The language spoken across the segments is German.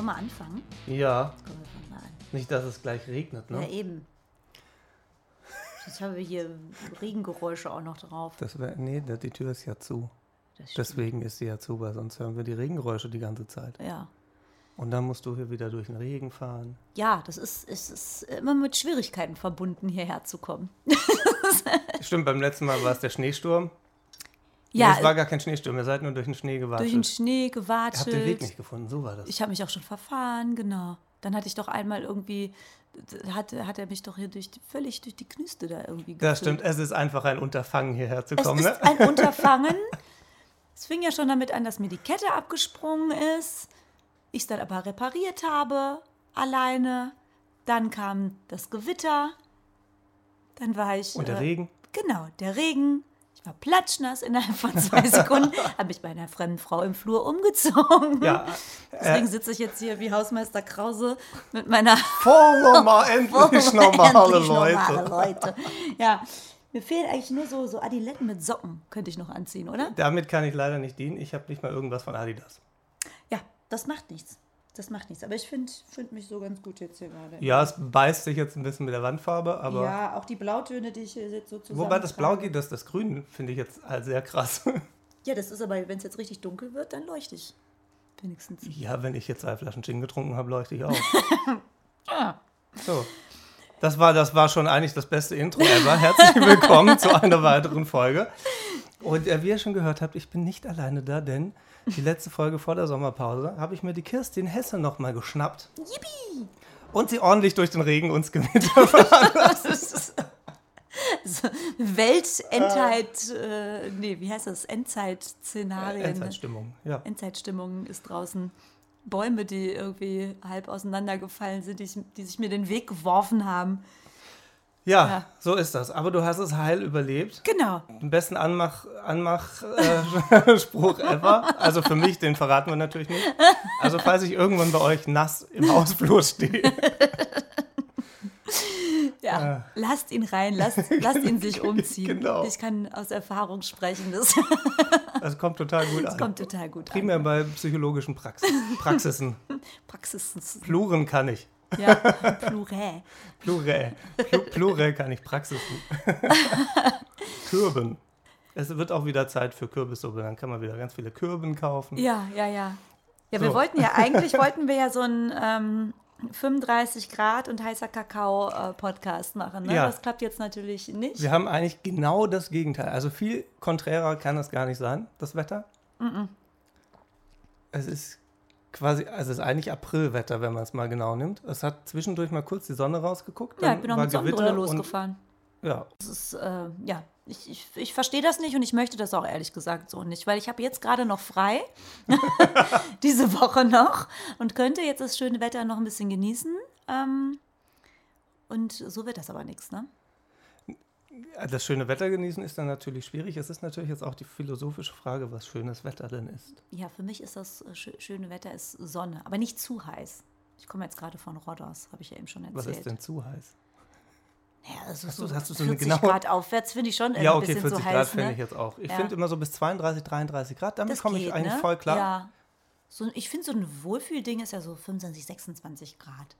Sollen wir anfangen? Ja, Komm, wir fangen mal an. nicht, dass es gleich regnet, Ja, ne? eben. Jetzt haben wir hier Regengeräusche auch noch drauf. Das wär, nee, die Tür ist ja zu. Deswegen ist sie ja zu, weil sonst hören wir die Regengeräusche die ganze Zeit. Ja. Und dann musst du hier wieder durch den Regen fahren. Ja, das ist, ist, ist immer mit Schwierigkeiten verbunden, hierher zu kommen. Stimmt, beim letzten Mal war es der Schneesturm. Ja, nee, es war gar kein Schneesturm, ihr seid nur durch den Schnee gewartet. durch den Schnee Ihr gewatschelt. habt den Weg nicht gefunden, so war das. Ich habe mich auch schon verfahren, genau. Dann hatte ich doch einmal irgendwie, hat, hat er mich doch hier durch völlig durch die Knüste da irgendwie das geführt. stimmt, es ist einfach ein Unterfangen, hierher zu Es kommen. ist Ne? ein Unterfangen. Es fing ja schon damit an, dass mir die Kette abgesprungen ist. Ich es dann aber repariert habe, alleine. Dann kam das Gewitter. Dann war ich. Und der äh, Regen? Genau, der Regen. Ich war platschnass innerhalb von zwei Sekunden. habe ich bei einer fremden Frau im Flur umgezogen. Ja, Deswegen sitze ich jetzt hier wie Hausmeister Krause mit meiner voll normal, endlich normale Endlich Leute. normale Leute. Ja, mir fehlen eigentlich nur so, so Adiletten mit Socken, könnte ich noch anziehen, oder? Damit kann ich leider nicht dienen. Ich habe nicht mal irgendwas von Adidas. Ja, das macht nichts. Das macht nichts. Aber ich finde find mich so ganz gut jetzt hier gerade. Ja, es beißt sich jetzt ein bisschen mit der Wandfarbe, aber Ja, auch die Blautöne, die ich hier jetzt so zusammen. wobei das Blau geht, das, das Grün finde ich jetzt halt sehr krass. Ja, das ist aber, wenn es jetzt richtig dunkel wird, dann leuchte ich. Wenigstens. Ja, wenn ich jetzt zwei Flaschen Gin getrunken habe, leuchte ich auch. Ah. So. Das war, das war schon eigentlich das beste Intro ever. Herzlich willkommen zu einer weiteren Folge. Und äh, wie ihr schon gehört habt, ich bin nicht alleine da, denn die letzte Folge vor der Sommerpause habe ich mir die Kirstin Hesse nochmal geschnappt. Yippie! Und sie ordentlich durch den Regen und das Gewitter so Weltendheit, äh, nee, wie heißt das? Endzeit-Szenarien. Endzeitstimmung. Ja. Endzeitstimmung ist draußen. Bäume, die irgendwie halb auseinandergefallen sind, die, ich- die sich mir den Weg geworfen haben. Ja, Ja. so ist das. Aber du hast es heil überlebt. Genau. Den besten Anmach, Anmach äh, Spruch ever. Also für mich, den verraten wir natürlich nicht. Also falls ich irgendwann bei euch nass im Hausflur stehe. Ja, lasst ihn rein, lasst, lasst ihn sich umziehen. Genau. Ich kann aus Erfahrung sprechen, das Das kommt total gut an. kommt total gut Primär bei psychologischen Prax Praxisen. an. Praxis. Pluren kann ich. Ja, Plurä. Plurä. Plu Plurä kann ich. Praxisen. Kürben. Es wird auch wieder Zeit für Kürbissuppe. Dann kann man wieder ganz viele Kürben kaufen. Ja, ja, ja. Ja, wir So. wollten ja, eigentlich wollten wir ja so einen ähm, 35 Grad und heißer Kakao-Podcast machen. Ne? Ja. Das klappt jetzt natürlich nicht. Wir haben eigentlich genau das Gegenteil. Also viel konträrer kann es gar nicht sein, das Wetter. Es ist quasi, also es ist eigentlich Aprilwetter, wenn man es mal genau nimmt. Es hat zwischendurch mal kurz die Sonne rausgeguckt. Ja, ich bin auch mit Sonnenbrille Gewitter und- losgefahren. Ja, Das ist, äh, ja, ich, ich, ich verstehe das nicht und ich möchte das auch ehrlich gesagt so nicht, weil ich habe jetzt gerade noch frei, diese Woche noch, und könnte jetzt das schöne Wetter noch ein bisschen genießen. Ähm, und so wird das aber nichts, ne? Das schöne Wetter genießen ist dann natürlich schwierig. Es ist natürlich jetzt auch die philosophische Frage, was schönes Wetter denn ist. Ja, für mich ist das äh, schö- schöne Wetter ist Sonne, aber nicht zu heiß. Ich komme jetzt gerade von Rodos, habe ich ja eben schon erzählt. Was ist denn zu heiß? Ja, also Hast du- so hast du so eine 40 genaue- Grad aufwärts finde ich schon Ja, ein okay, bisschen 40 zu Grad heiß. finde ne? ich jetzt auch. Ich Ja. finde immer so bis 32, 33 Grad, damit komme ich geht, eigentlich ne? voll klar. Ja. So, ein- ich finde, so ein Wohlfühlding ist ja so 25, 26 Grad.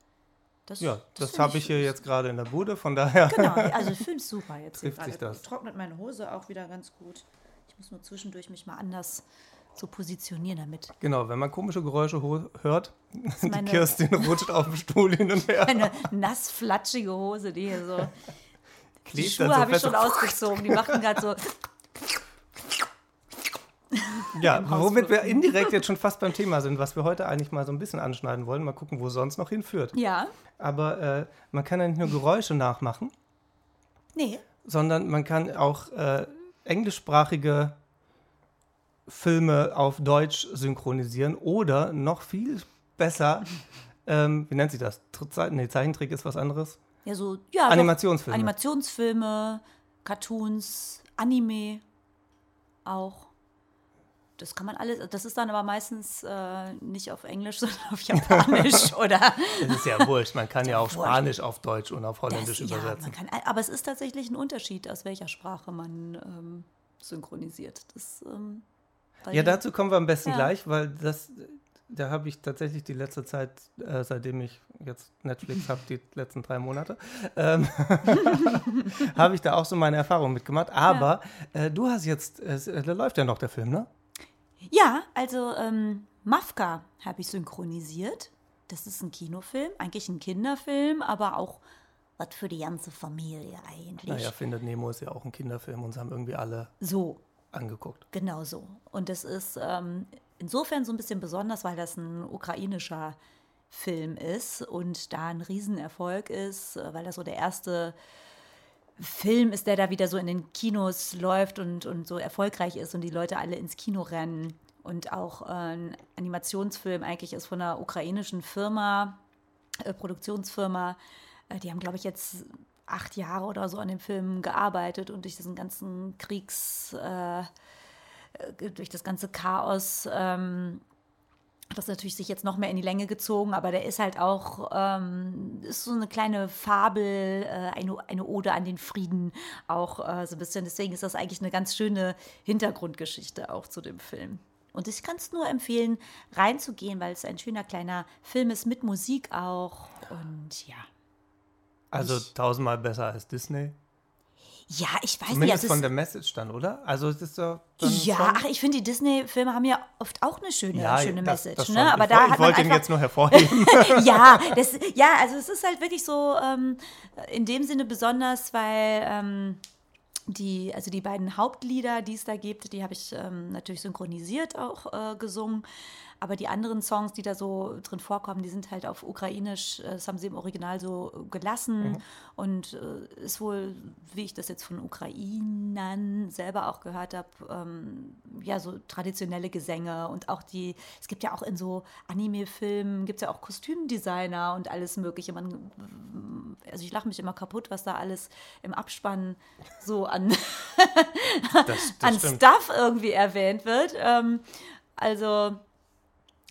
Das, Ja, das, finde habe ich hier jetzt gerade in der Bude, von daher. Genau, also ich finde es super jetzt. hier Trifft sich das. Trocknet meine Hose auch wieder ganz gut. Ich muss nur zwischendurch mich mal anders so positionieren damit. Genau, wenn man komische Geräusche hört, die Kirstin rutscht auf dem Stuhl hin und her. Eine nass flatschige Hose, die hier so. Die klebt Schuhe dann so habe ich schon ausgezogen. Die machen gerade so. Ja, womit wir indirekt jetzt schon fast beim Thema sind, was wir heute eigentlich mal so ein bisschen anschneiden wollen. Mal gucken, wo es sonst noch hinführt. Ja, Aber äh, man kann ja nicht nur Geräusche nachmachen, nee. sondern man kann auch äh, englischsprachige Filme auf Deutsch synchronisieren oder noch viel besser, ähm, wie nennt sich das? Tr- Nee, Zeichentrick ist was anderes. Ja, so. Ja. Animationsfilme. Animationsfilme, Cartoons, Anime auch. Das kann man alles, das ist dann aber meistens äh, nicht auf Englisch, sondern auf Japanisch oder Es ist ja wurscht, man kann ja auch wurscht. Spanisch auf Deutsch und auf Holländisch das, ja, übersetzen. man kann, aber es ist tatsächlich ein Unterschied, aus welcher Sprache man ähm, synchronisiert. Das, ähm, Ja, dazu kommen wir am besten Ja. gleich, weil das Da habe ich tatsächlich die letzte Zeit, äh, seitdem ich jetzt Netflix habe, die letzten drei Monate, ähm, habe ich da auch so meine Erfahrungen mitgemacht. Aber ja. äh, du hast jetzt, äh, da läuft ja noch der Film, ne? Ja, also ähm, Mafka habe ich synchronisiert. Das ist ein Kinofilm, eigentlich ein Kinderfilm, aber auch was für die ganze Familie eigentlich. Naja, Findet Nemo ist ja auch ein Kinderfilm und sie haben irgendwie alle so angeguckt. Genau so. Und das ist ähm, insofern so ein bisschen besonders, weil das ein ukrainischer Film ist und da ein Riesenerfolg ist, äh, weil das so der erste Film ist, der da wieder so in den Kinos läuft und, und so erfolgreich ist und die Leute alle ins Kino rennen. Und auch äh, ein Animationsfilm eigentlich ist von einer ukrainischen Firma, äh, Produktionsfirma. Äh, die haben, glaube ich, jetzt acht Jahre oder so an dem Film gearbeitet und durch diesen ganzen Kriegs, äh, äh, durch das ganze Chaos ähm, das natürlich sich jetzt noch mehr in die Länge gezogen, aber der ist halt auch, ähm, ist so eine kleine Fabel, äh, eine, eine Ode an den Frieden auch äh, so ein bisschen. Deswegen ist das eigentlich eine ganz schöne Hintergrundgeschichte auch zu dem Film. Und ich kann es nur empfehlen, reinzugehen, weil es ein schöner kleiner Film ist mit Musik auch. Und ja. Also ich, tausendmal besser als Disney. Ja, ich weiß Zumindest nicht. Also von der Message dann, oder? Also es ist so. Ja, ach, ich finde, die Disney-Filme haben ja oft auch eine schöne, ja, schöne das, Message. Das ne? Aber ich, da ich wollte ihn jetzt nur hervorheben. ja, das, ja, also es ist halt wirklich so ähm, in dem Sinne besonders, weil ähm, die, also die beiden Hauptlieder, die es da gibt, die habe ich ähm, natürlich synchronisiert auch äh, gesungen. Aber die anderen Songs, die da so drin vorkommen, die sind halt auf Ukrainisch, äh, das haben sie im Original so gelassen. Mhm. Und äh, ist wohl, wie ich das jetzt von Ukrainern selber auch gehört habe, ähm, ja, so traditionelle Gesänge und auch die, es gibt ja auch in so Anime-Filmen, gibt es ja auch Kostümdesigner und alles Mögliche. Man, also ich lache mich immer kaputt, was da alles im Abspann so an, das, das an Stuff irgendwie erwähnt wird. Ähm, also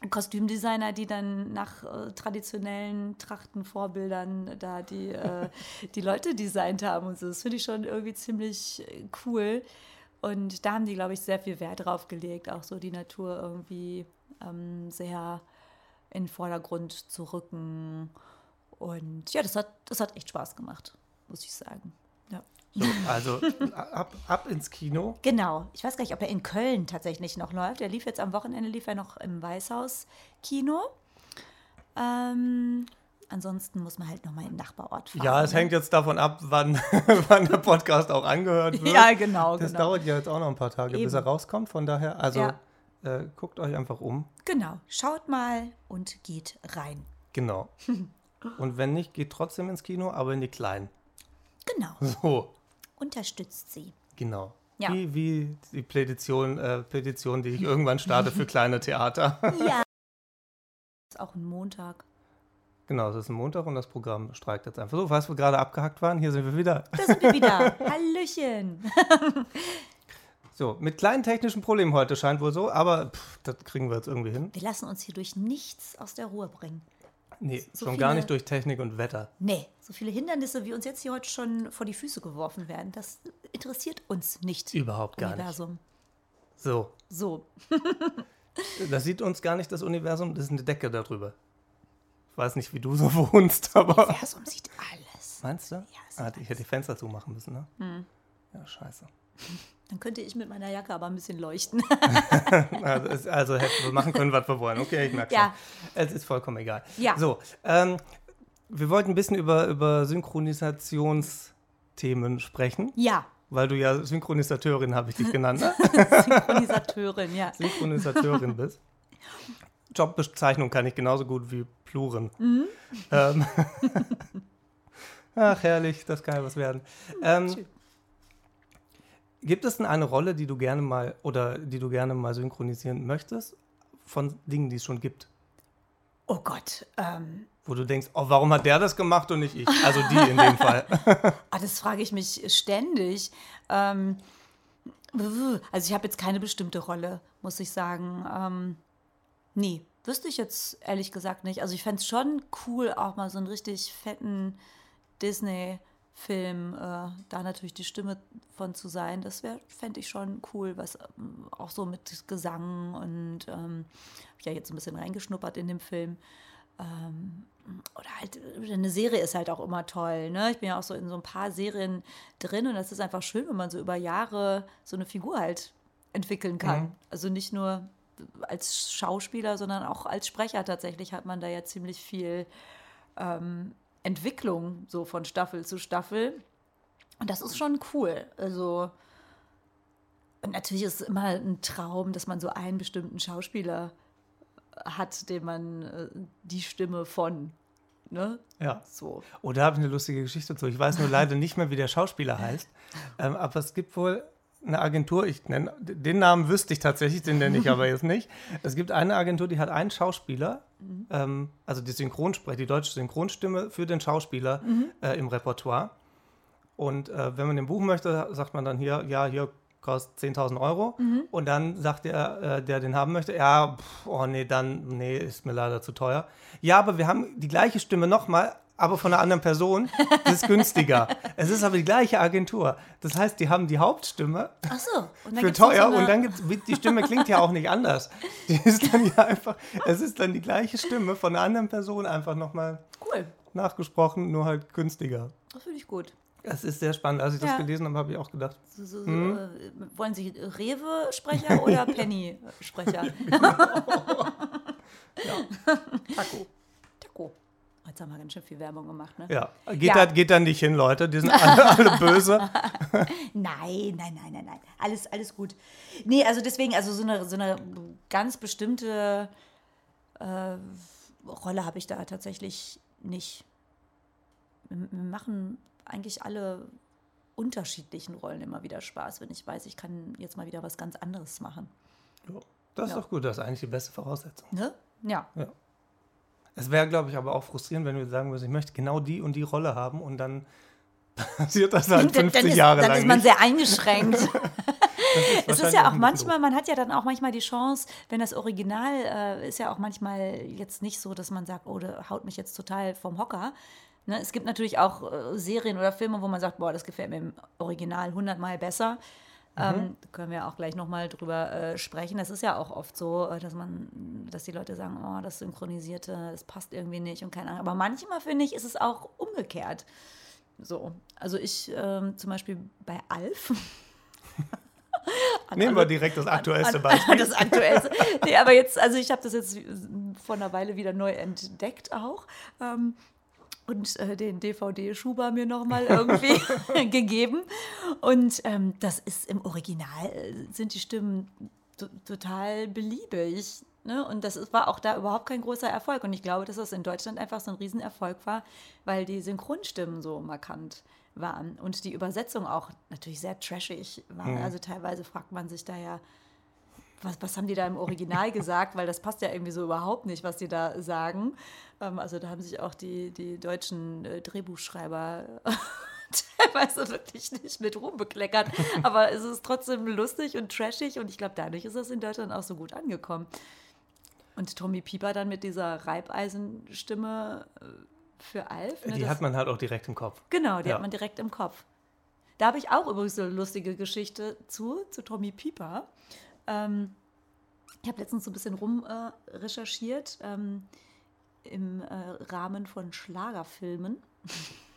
Kostümdesigner, die dann nach äh, traditionellen Trachtenvorbildern da die, äh, die Leute designt haben und so. Das finde ich schon irgendwie ziemlich äh, cool. Und da haben die, glaube ich, sehr viel Wert drauf gelegt, auch so die Natur irgendwie ähm, sehr in den Vordergrund zu rücken. Und ja, das hat, das hat echt Spaß gemacht, muss ich sagen. So, also ab, ab ins Kino. Genau. Ich weiß gar nicht, ob er in Köln tatsächlich noch läuft. Er lief jetzt am Wochenende, lief er noch im Weißhaus-Kino. Ähm, ansonsten muss man halt nochmal in den Nachbarort fahren. Ja, es ne? hängt jetzt davon ab, wann, wann der Podcast auch angehört wird. Ja, genau. Das genau. dauert ja jetzt auch noch ein paar Tage, Eben. bis er rauskommt. Von daher, also ja. äh, guckt euch einfach um. Genau. Schaut mal und geht rein. Genau. und wenn nicht, geht trotzdem ins Kino, aber in die kleinen. Genau. So unterstützt sie. Genau. Ja. Wie, wie die Petition, äh, Petition, die ich irgendwann starte für kleine Theater. ja. Das ist auch ein Montag. Genau, es ist ein Montag und das Programm streikt jetzt einfach so. Falls wir gerade abgehackt waren, hier sind wir wieder. Da sind wir wieder. Hallöchen. so, mit kleinen technischen Problemen heute scheint wohl so, aber pff, das kriegen wir jetzt irgendwie hin. Wir lassen uns hier durch nichts aus der Ruhe bringen. Nee, so schon viele, gar nicht durch Technik und Wetter. Nee, so viele Hindernisse, wie uns jetzt hier heute schon vor die Füße geworfen werden, das interessiert uns nicht. Überhaupt gar Universum. nicht. So. So. das sieht uns gar nicht das Universum, das ist eine Decke darüber. Ich weiß nicht, wie du so wohnst, aber. Das Universum sieht alles. Meinst du? Ja, ah, ich hätte die Fenster zumachen müssen, ne? Hm. Ja, scheiße. Dann könnte ich mit meiner Jacke aber ein bisschen leuchten. also, also hätten wir machen können, was wir wollen. Okay, ich merke ja. schon. Es ist vollkommen egal. Ja. So, ähm, wir wollten ein bisschen über, über Synchronisationsthemen sprechen. Ja. Weil du ja Synchronisateurin, habe ich dich genannt. Ne? Synchronisateurin, ja. Synchronisateurin bist. Jobbezeichnung kann ich genauso gut wie Pluren. Mhm. Ähm, Ach, herrlich, das kann ja was werden. Ähm, Gibt es denn eine Rolle, die du gerne mal oder die du gerne mal synchronisieren möchtest von Dingen, die es schon gibt? Oh Gott. Ähm, Wo du denkst, oh, warum hat der das gemacht und nicht ich? Also die in dem Fall. ah, das frage ich mich ständig. Ähm, also ich habe jetzt keine bestimmte Rolle, muss ich sagen. Ähm, nee, wüsste ich jetzt ehrlich gesagt nicht. Also ich fände es schon cool, auch mal so einen richtig fetten Disney- Film, äh, da natürlich die Stimme von zu sein, das wäre, fände ich schon cool, was ähm, auch so mit Gesang und ähm, habe ich ja jetzt ein bisschen reingeschnuppert in dem Film. Ähm, oder halt, eine Serie ist halt auch immer toll. Ne? Ich bin ja auch so in so ein paar Serien drin und das ist einfach schön, wenn man so über Jahre so eine Figur halt entwickeln kann. Mhm. Also nicht nur als Schauspieler, sondern auch als Sprecher tatsächlich hat man da ja ziemlich viel ähm, Entwicklung so von Staffel zu Staffel. Und das ist schon cool. Also und natürlich ist es immer ein Traum, dass man so einen bestimmten Schauspieler hat, dem man äh, die Stimme von. Ne? Ja. So. Oh, da habe ich eine lustige Geschichte zu. Ich weiß nur leider nicht mehr, wie der Schauspieler heißt. Ähm, aber es gibt wohl eine Agentur, ich nenne, den Namen wüsste ich tatsächlich, den nenne ich aber jetzt nicht. Es gibt eine Agentur, die hat einen Schauspieler, mhm. ähm, also die Synchronsprecher, die deutsche Synchronstimme für den Schauspieler mhm. äh, im Repertoire. Und äh, wenn man den buchen möchte, sagt man dann hier, ja, hier kostet 10.000 Euro. Mhm. Und dann sagt der, äh, der den haben möchte, ja, pff, oh nee, dann, nee, ist mir leider zu teuer. Ja, aber wir haben die gleiche Stimme nochmal, aber von einer anderen Person. Das ist günstiger. es ist aber die gleiche Agentur. Das heißt, die haben die Hauptstimme so, für teuer so und dann gibt's, die Stimme klingt ja auch nicht anders. Die ist dann ja einfach, es ist dann die gleiche Stimme von einer anderen Person einfach nochmal cool. nachgesprochen, nur halt günstiger. Das finde ich gut. Es ist sehr spannend. Als ich ja. das gelesen habe, habe ich auch gedacht. So, so, hm? äh, wollen Sie Rewe-Sprecher oder Penny-Sprecher? genau. ja. Taco. Jetzt haben wir ganz schön viel Werbung gemacht, ne? Ja. Geht, ja. Da, geht da nicht hin, Leute. Die sind alle, alle böse. nein, nein, nein, nein, nein. Alles, alles gut. Nee, also deswegen, also so eine, so eine ganz bestimmte äh, Rolle habe ich da tatsächlich nicht. Wir machen eigentlich alle unterschiedlichen Rollen immer wieder Spaß, wenn ich weiß, ich kann jetzt mal wieder was ganz anderes machen. Das ist ja. doch gut, das ist eigentlich die beste Voraussetzung. Ne? Ja. ja. Es wäre, glaube ich, aber auch frustrierend, wenn du sagen würdest, ich möchte genau die und die Rolle haben und dann passiert das halt 50 ist, Jahre lang. Dann ist man nicht. sehr eingeschränkt. es ist ja auch manchmal, man hat ja dann auch manchmal die Chance, wenn das Original äh, ist ja auch manchmal jetzt nicht so, dass man sagt, oh, der haut mich jetzt total vom Hocker, Ne, es gibt natürlich auch äh, Serien oder Filme, wo man sagt, boah, das gefällt mir im Original hundertmal besser. Mhm. Ähm, können wir auch gleich nochmal drüber äh, sprechen. Das ist ja auch oft so, äh, dass man, dass die Leute sagen, oh, das Synchronisierte, das passt irgendwie nicht und keine Ahnung. Aber manchmal finde ich, ist es auch umgekehrt. So, also ich ähm, zum Beispiel bei Alf. Nehmen wir direkt das aktuellste an, Beispiel. das aktuellste. Nee, aber jetzt, also ich habe das jetzt vor einer Weile wieder neu entdeckt auch. Ähm, und äh, den DVD-Schuber mir nochmal irgendwie gegeben. Und ähm, das ist im Original, äh, sind die Stimmen total beliebig. Ne? Und das ist, war auch da überhaupt kein großer Erfolg. Und ich glaube, dass das in Deutschland einfach so ein Riesenerfolg war, weil die Synchronstimmen so markant waren. Und die Übersetzung auch natürlich sehr trashig war. Mhm. Also teilweise fragt man sich da ja, was, was haben die da im Original gesagt? Weil das passt ja irgendwie so überhaupt nicht, was die da sagen. Ähm, also da haben sich auch die, die deutschen äh, Drehbuchschreiber teilweise wirklich nicht mit Ruhm bekleckert. Aber es ist trotzdem lustig und trashig und ich glaube, dadurch ist es in Deutschland auch so gut angekommen. Und Tommy Pieper dann mit dieser Reibeisenstimme äh, für Alf. Ne, die hat man halt auch direkt im Kopf. Genau, die ja. hat man direkt im Kopf. Da habe ich auch übrigens eine lustige Geschichte zu, zu Tommy Pieper. Ähm, ich habe letztens so ein bisschen rum äh, recherchiert ähm, im äh, Rahmen von Schlagerfilmen.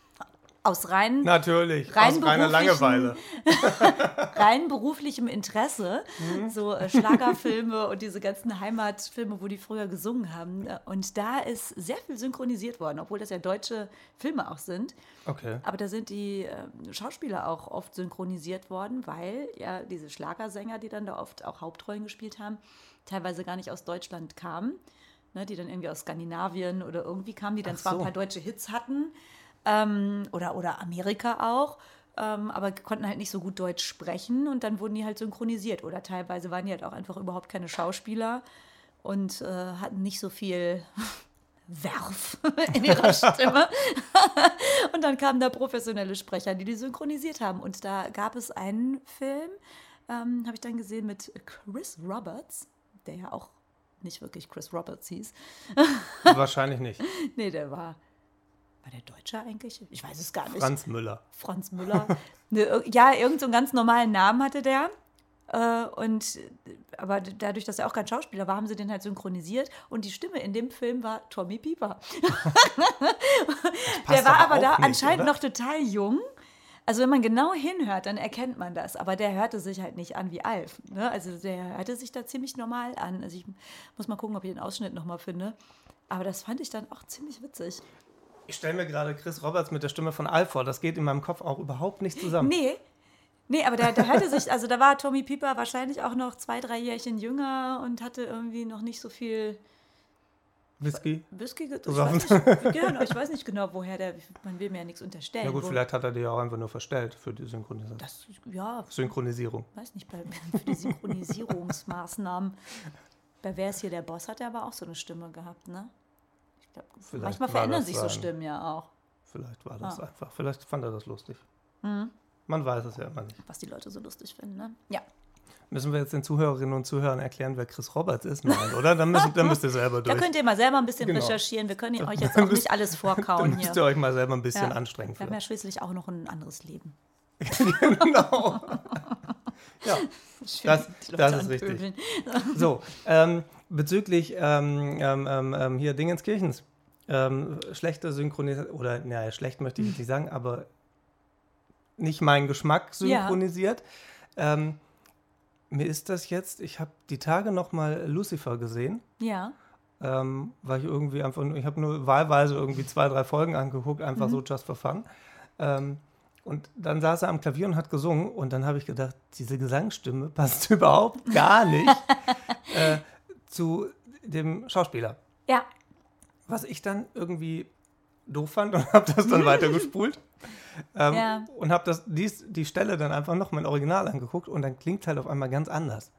aus rein natürlich rein aus reiner Langeweile. rein beruflichem Interesse. Mhm. so äh, Schlagerfilme und diese ganzen Heimatfilme wo die früher gesungen haben. Und da ist sehr viel synchronisiert worden obwohl das ja deutsche Filme auch sind. Okay. Aber da sind die äh, Schauspieler auch oft synchronisiert worden weil ja diese Schlagersänger die dann da oft auch Hauptrollen gespielt haben teilweise gar nicht aus Deutschland kamen ne, die dann irgendwie aus Skandinavien oder irgendwie kamen die dann Ach zwar so. ein paar deutsche Hits hatten ähm, oder, oder Amerika auch. Ähm, aber konnten halt nicht so gut Deutsch sprechen und dann wurden die halt synchronisiert. Oder teilweise waren die halt auch einfach überhaupt keine Schauspieler und äh, hatten nicht so viel Werf in ihrer Stimme. und dann kamen da professionelle Sprecher, die die synchronisiert haben. Und da gab es einen Film, ähm, habe ich dann gesehen, mit Chris Roberts, der ja auch nicht wirklich Chris Roberts hieß. Wahrscheinlich nicht. nee, der war war der Deutsche eigentlich? Ich weiß es gar nicht. Franz Müller. Franz Müller. ne, ja, irgendeinen so ganz normalen Namen hatte der. Äh, und aber dadurch, dass er auch kein Schauspieler war, haben sie den halt synchronisiert und die Stimme in dem Film war Tommy Pieper. der war aber, aber da nicht, anscheinend oder? noch total jung. Also wenn man genau hinhört, dann erkennt man das. Aber der hörte sich halt nicht an wie Alf. Ne? Also der hörte sich da ziemlich normal an. Also ich muss mal gucken, ob ich den Ausschnitt nochmal finde. Aber das fand ich dann auch ziemlich witzig. Ich stelle mir gerade Chris Roberts mit der Stimme von Alf vor. Das geht in meinem Kopf auch überhaupt nicht zusammen. Nee, Nee, aber der, der hörte sich, also da war Tommy Pieper wahrscheinlich auch noch zwei, drei Jährchen jünger und hatte irgendwie noch nicht so viel Whisky? Whisky, ich weiß, nicht, ja, ich weiß nicht genau, woher der, man will mir ja nichts unterstellen. Ja gut, vielleicht hat er dir auch einfach nur verstellt für die Synchronisierung. Das, ja. Synchronisierung. Weiß nicht, bei, für die Synchronisierungsmaßnahmen. Bei Wer ist hier der Boss hat er aber auch so eine Stimme gehabt, ne? Ich glaube, manchmal verändern sich so Stimmen ja auch. Vielleicht war das ah. einfach, vielleicht fand er das lustig. Mhm. Man weiß es ja immer nicht. Was die Leute so lustig finden, ne? Ja. Müssen wir jetzt den Zuhörerinnen und Zuhörern erklären, wer Chris Roberts ist? Nein, oder? Dann, müssen, dann müsst ihr selber durch. Da könnt ihr mal selber ein bisschen genau. recherchieren. Wir können euch jetzt auch nicht alles vorkauen dann müsst ihr euch mal selber ein bisschen ja. anstrengen. Wir haben ja schließlich auch noch ein anderes Leben. genau. Ja, das, das ist richtig. So, ähm, bezüglich ähm, ähm, ähm, ähm hier Dingenskirchens. Ähm, schlechte Synchronisation, oder naja, schlecht möchte ich jetzt nicht sagen, aber nicht meinen Geschmack synchronisiert. Ja. Ähm, mir ist das jetzt, ich habe die Tage noch mal Lucifer gesehen. Ja. Ähm, weil ich irgendwie einfach, ich habe nur wahlweise irgendwie zwei, drei Folgen angeguckt, einfach mhm. so just for fun. Ähm, und dann saß er am Klavier und hat gesungen und dann habe ich gedacht, diese Gesangsstimme passt überhaupt gar nicht äh, zu dem Schauspieler. Ja. Was ich dann irgendwie doof fand und habe das dann weitergespult. Ähm, ja. Und habe das dies, die Stelle dann einfach noch mein Original angeguckt und dann klingt halt auf einmal ganz anders.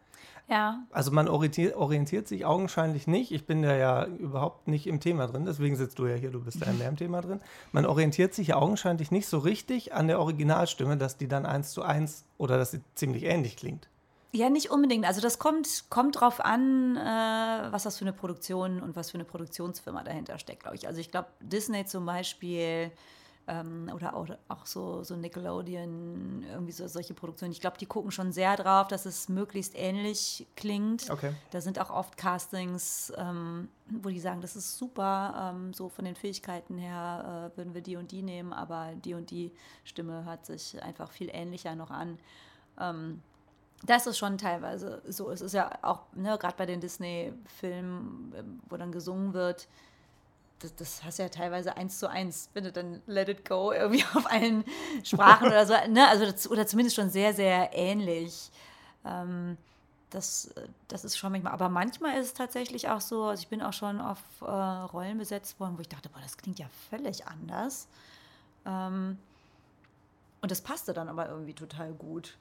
Ja. Also man orientiert, orientiert sich augenscheinlich nicht. Ich bin da ja überhaupt nicht im Thema drin, deswegen sitzt du ja hier, du bist da mehr im Thema drin. Man orientiert sich ja augenscheinlich nicht so richtig an der Originalstimme, dass die dann eins zu eins oder dass sie ziemlich ähnlich klingt. Ja, nicht unbedingt. Also das kommt, kommt drauf an, äh, was das für eine Produktion und was für eine Produktionsfirma dahinter steckt, glaube ich. Also ich glaube, Disney zum Beispiel ähm, oder auch, auch so, so Nickelodeon, irgendwie so, solche Produktionen. Ich glaube, die gucken schon sehr drauf, dass es möglichst ähnlich klingt. Okay. Da sind auch oft Castings, ähm, wo die sagen, das ist super, ähm, so von den Fähigkeiten her äh, würden wir die und die nehmen, aber die und die Stimme hört sich einfach viel ähnlicher noch an. Ähm, das ist schon teilweise so. Es ist ja auch, ne, gerade bei den Disney-Filmen, wo dann gesungen wird, das, das hast du ja teilweise eins zu eins, wenn du dann Let It Go irgendwie auf allen Sprachen oder so, ne? also, oder zumindest schon sehr, sehr ähnlich. Ähm, das, das ist schon manchmal, aber manchmal ist es tatsächlich auch so, also ich bin auch schon auf äh, Rollen besetzt worden, wo ich dachte, boah, das klingt ja völlig anders. Ähm, und das passte dann aber irgendwie total gut.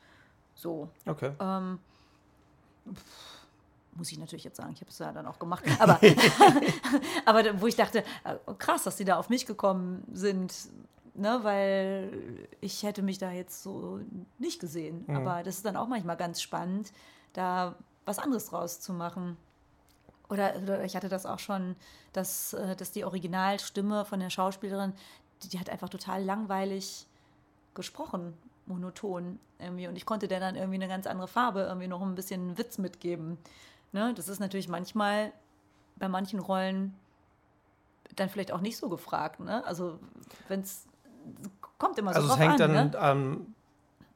So. Okay. Ähm, muss ich natürlich jetzt sagen, ich habe es ja dann auch gemacht, aber, aber wo ich dachte, äh, krass, dass sie da auf mich gekommen sind, ne, weil ich hätte mich da jetzt so nicht gesehen. Mhm. Aber das ist dann auch manchmal ganz spannend, da was anderes draus zu machen. Oder, oder ich hatte das auch schon, dass, äh, dass die Originalstimme von der Schauspielerin, die, die hat einfach total langweilig gesprochen, monoton irgendwie. Und ich konnte der dann irgendwie eine ganz andere Farbe, irgendwie noch ein bisschen Witz mitgeben. Ne? Das ist natürlich manchmal bei manchen Rollen dann vielleicht auch nicht so gefragt. Ne? Also wenn es kommt immer so Also es hängt an, dann ne? am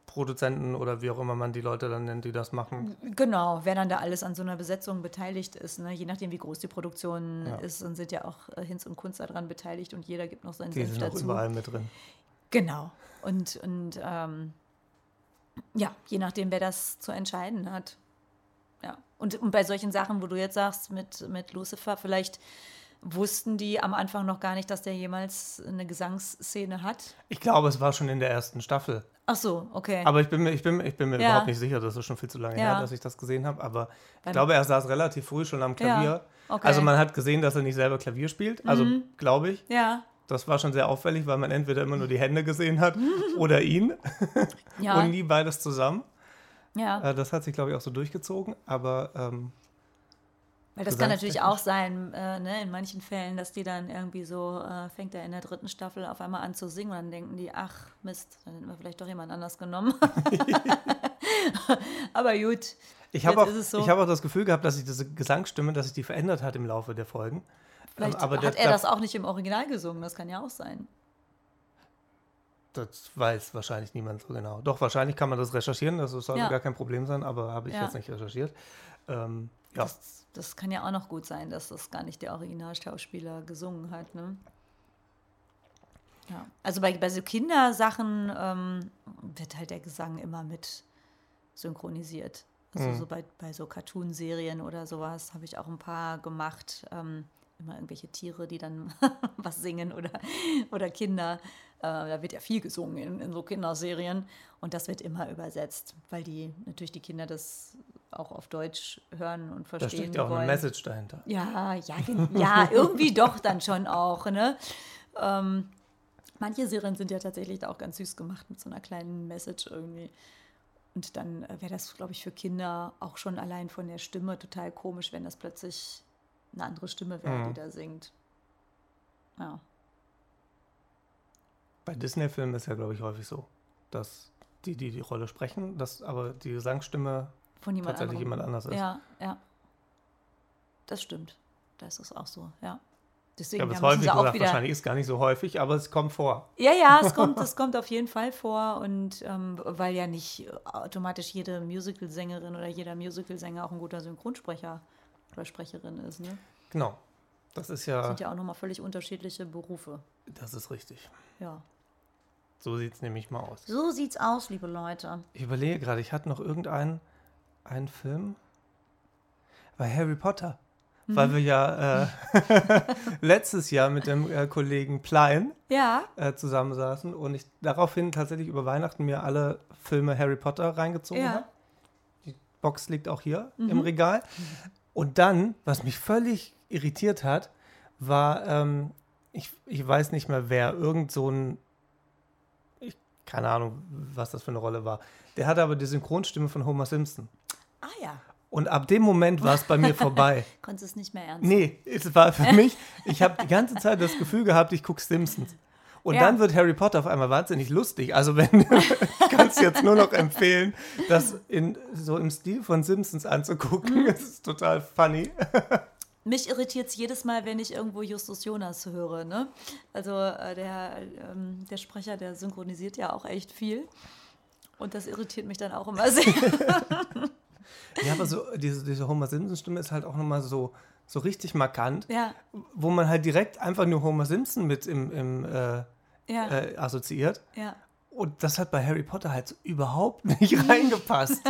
Produzenten oder wie auch immer man die Leute dann nennt, die das machen. Genau, wer dann da alles an so einer Besetzung beteiligt ist. Ne? Je nachdem, wie groß die Produktion ja. ist, dann sind ja auch äh, Hinz und Kunst daran beteiligt und jeder gibt noch seinen die Senf dazu. Die sind auch überall mit drin. Genau. Und, und ähm, ja, je nachdem, wer das zu entscheiden hat. Und, und bei solchen Sachen, wo du jetzt sagst, mit, mit Lucifer, vielleicht wussten die am Anfang noch gar nicht, dass der jemals eine Gesangsszene hat? Ich glaube, es war schon in der ersten Staffel. Ach so, okay. Aber ich bin mir, ich bin, ich bin mir ja. überhaupt nicht sicher, das ist schon viel zu lange ja. her, dass ich das gesehen habe. Aber ich glaube, er saß relativ früh schon am Klavier. Ja. Okay. Also man hat gesehen, dass er nicht selber Klavier spielt. Also mhm. glaube ich. Ja. Das war schon sehr auffällig, weil man entweder immer nur die Hände gesehen hat oder ihn. Ja. Und nie beides zusammen. Ja. Äh, das hat sich, glaube ich, auch so durchgezogen. Aber ähm, Weil das kann natürlich auch sein, äh, ne, in manchen Fällen, dass die dann irgendwie so, äh, fängt er in der dritten Staffel auf einmal an zu singen und dann denken die, ach Mist, dann hätten wir vielleicht doch jemand anders genommen. Aber gut. Ich habe auch, so. hab auch das Gefühl gehabt, dass sich diese Gesangsstimme, dass sich die verändert hat im Laufe der Folgen. Vielleicht aber hat der, er das auch nicht im Original gesungen, das kann ja auch sein. Das weiß wahrscheinlich niemand so genau. Doch, wahrscheinlich kann man das recherchieren, das soll ja. gar kein Problem sein, aber habe ich ja. jetzt nicht recherchiert. Ähm, ja. Das, das, kann ja auch noch gut sein, dass das gar nicht der Originalschauspieler gesungen hat. Ne? Ja. Also bei, bei so Kindersachen ähm, wird halt der Gesang immer mit synchronisiert. Also mhm. so bei, bei so Cartoon-Serien oder sowas habe ich auch ein paar gemacht. Ähm, immer irgendwelche Tiere, die dann was singen oder, oder Kinder. Äh, da wird ja viel gesungen in, in so Kinderserien und das wird immer übersetzt, weil die natürlich die Kinder das auch auf Deutsch hören und verstehen. Da steckt ja auch wollen. eine Message dahinter. Ja, ja, ja, irgendwie doch dann schon auch. Ne? Ähm, manche Serien sind ja tatsächlich auch ganz süß gemacht mit so einer kleinen Message irgendwie. Und dann äh, wäre das, glaube ich, für Kinder auch schon allein von der Stimme total komisch, wenn das plötzlich eine andere Stimme wäre, mhm. die da singt. Ja. Bei Disney-Filmen ist ja, glaube ich, häufig so, dass die, die die Rolle sprechen, dass aber die Gesangsstimme von jemand tatsächlich anderem. jemand anders ist. Ja, ja. Das stimmt. Das ist auch so, ja. Deswegen ja, aber es häufig gesagt, wieder, wahrscheinlich ist gar nicht so häufig, aber es kommt vor. Ja, ja, es kommt, es kommt auf jeden Fall vor und ähm, weil ja nicht automatisch jede Musical-Sängerin oder jeder Musical-Sänger auch ein guter Synchronsprecher oder Sprecherin ist, ne? Genau. Das ist ja. Das sind ja auch nochmal völlig unterschiedliche Berufe. Das ist richtig. Ja. So sieht es nämlich mal aus. So sieht's aus, liebe Leute. Ich überlege gerade, ich hatte noch irgendeinen einen Film bei Harry Potter weil wir ja äh, letztes Jahr mit dem äh, Kollegen Plein ja. äh, zusammensaßen und ich daraufhin tatsächlich über Weihnachten mir alle Filme Harry Potter reingezogen ja. habe. Die Box liegt auch hier mhm. im Regal. Und dann, was mich völlig irritiert hat, war, ähm, ich, ich weiß nicht mehr wer, irgend so ein, ich, keine Ahnung, was das für eine Rolle war. Der hatte aber die Synchronstimme von Homer Simpson. Ah ja. Und ab dem Moment war es bei mir vorbei. Konntest es nicht mehr ernst Nee, es war für mich, ich habe die ganze Zeit das Gefühl gehabt, ich gucke Simpsons. Und ja. dann wird Harry Potter auf einmal wahnsinnig lustig. Also wenn ich kann es jetzt nur noch empfehlen, das in, so im Stil von Simpsons anzugucken. Mhm. Es ist total funny. Mich irritiert es jedes Mal, wenn ich irgendwo Justus Jonas höre. Ne? Also äh, der, ähm, der Sprecher, der synchronisiert ja auch echt viel. Und das irritiert mich dann auch immer sehr. Ja, aber so diese, diese Homer Simpson-Stimme ist halt auch nochmal so, so richtig markant, ja. wo man halt direkt einfach nur Homer Simpson mit im, im äh, ja. äh, assoziiert. Ja. Und das hat bei Harry Potter halt so überhaupt nicht reingepasst.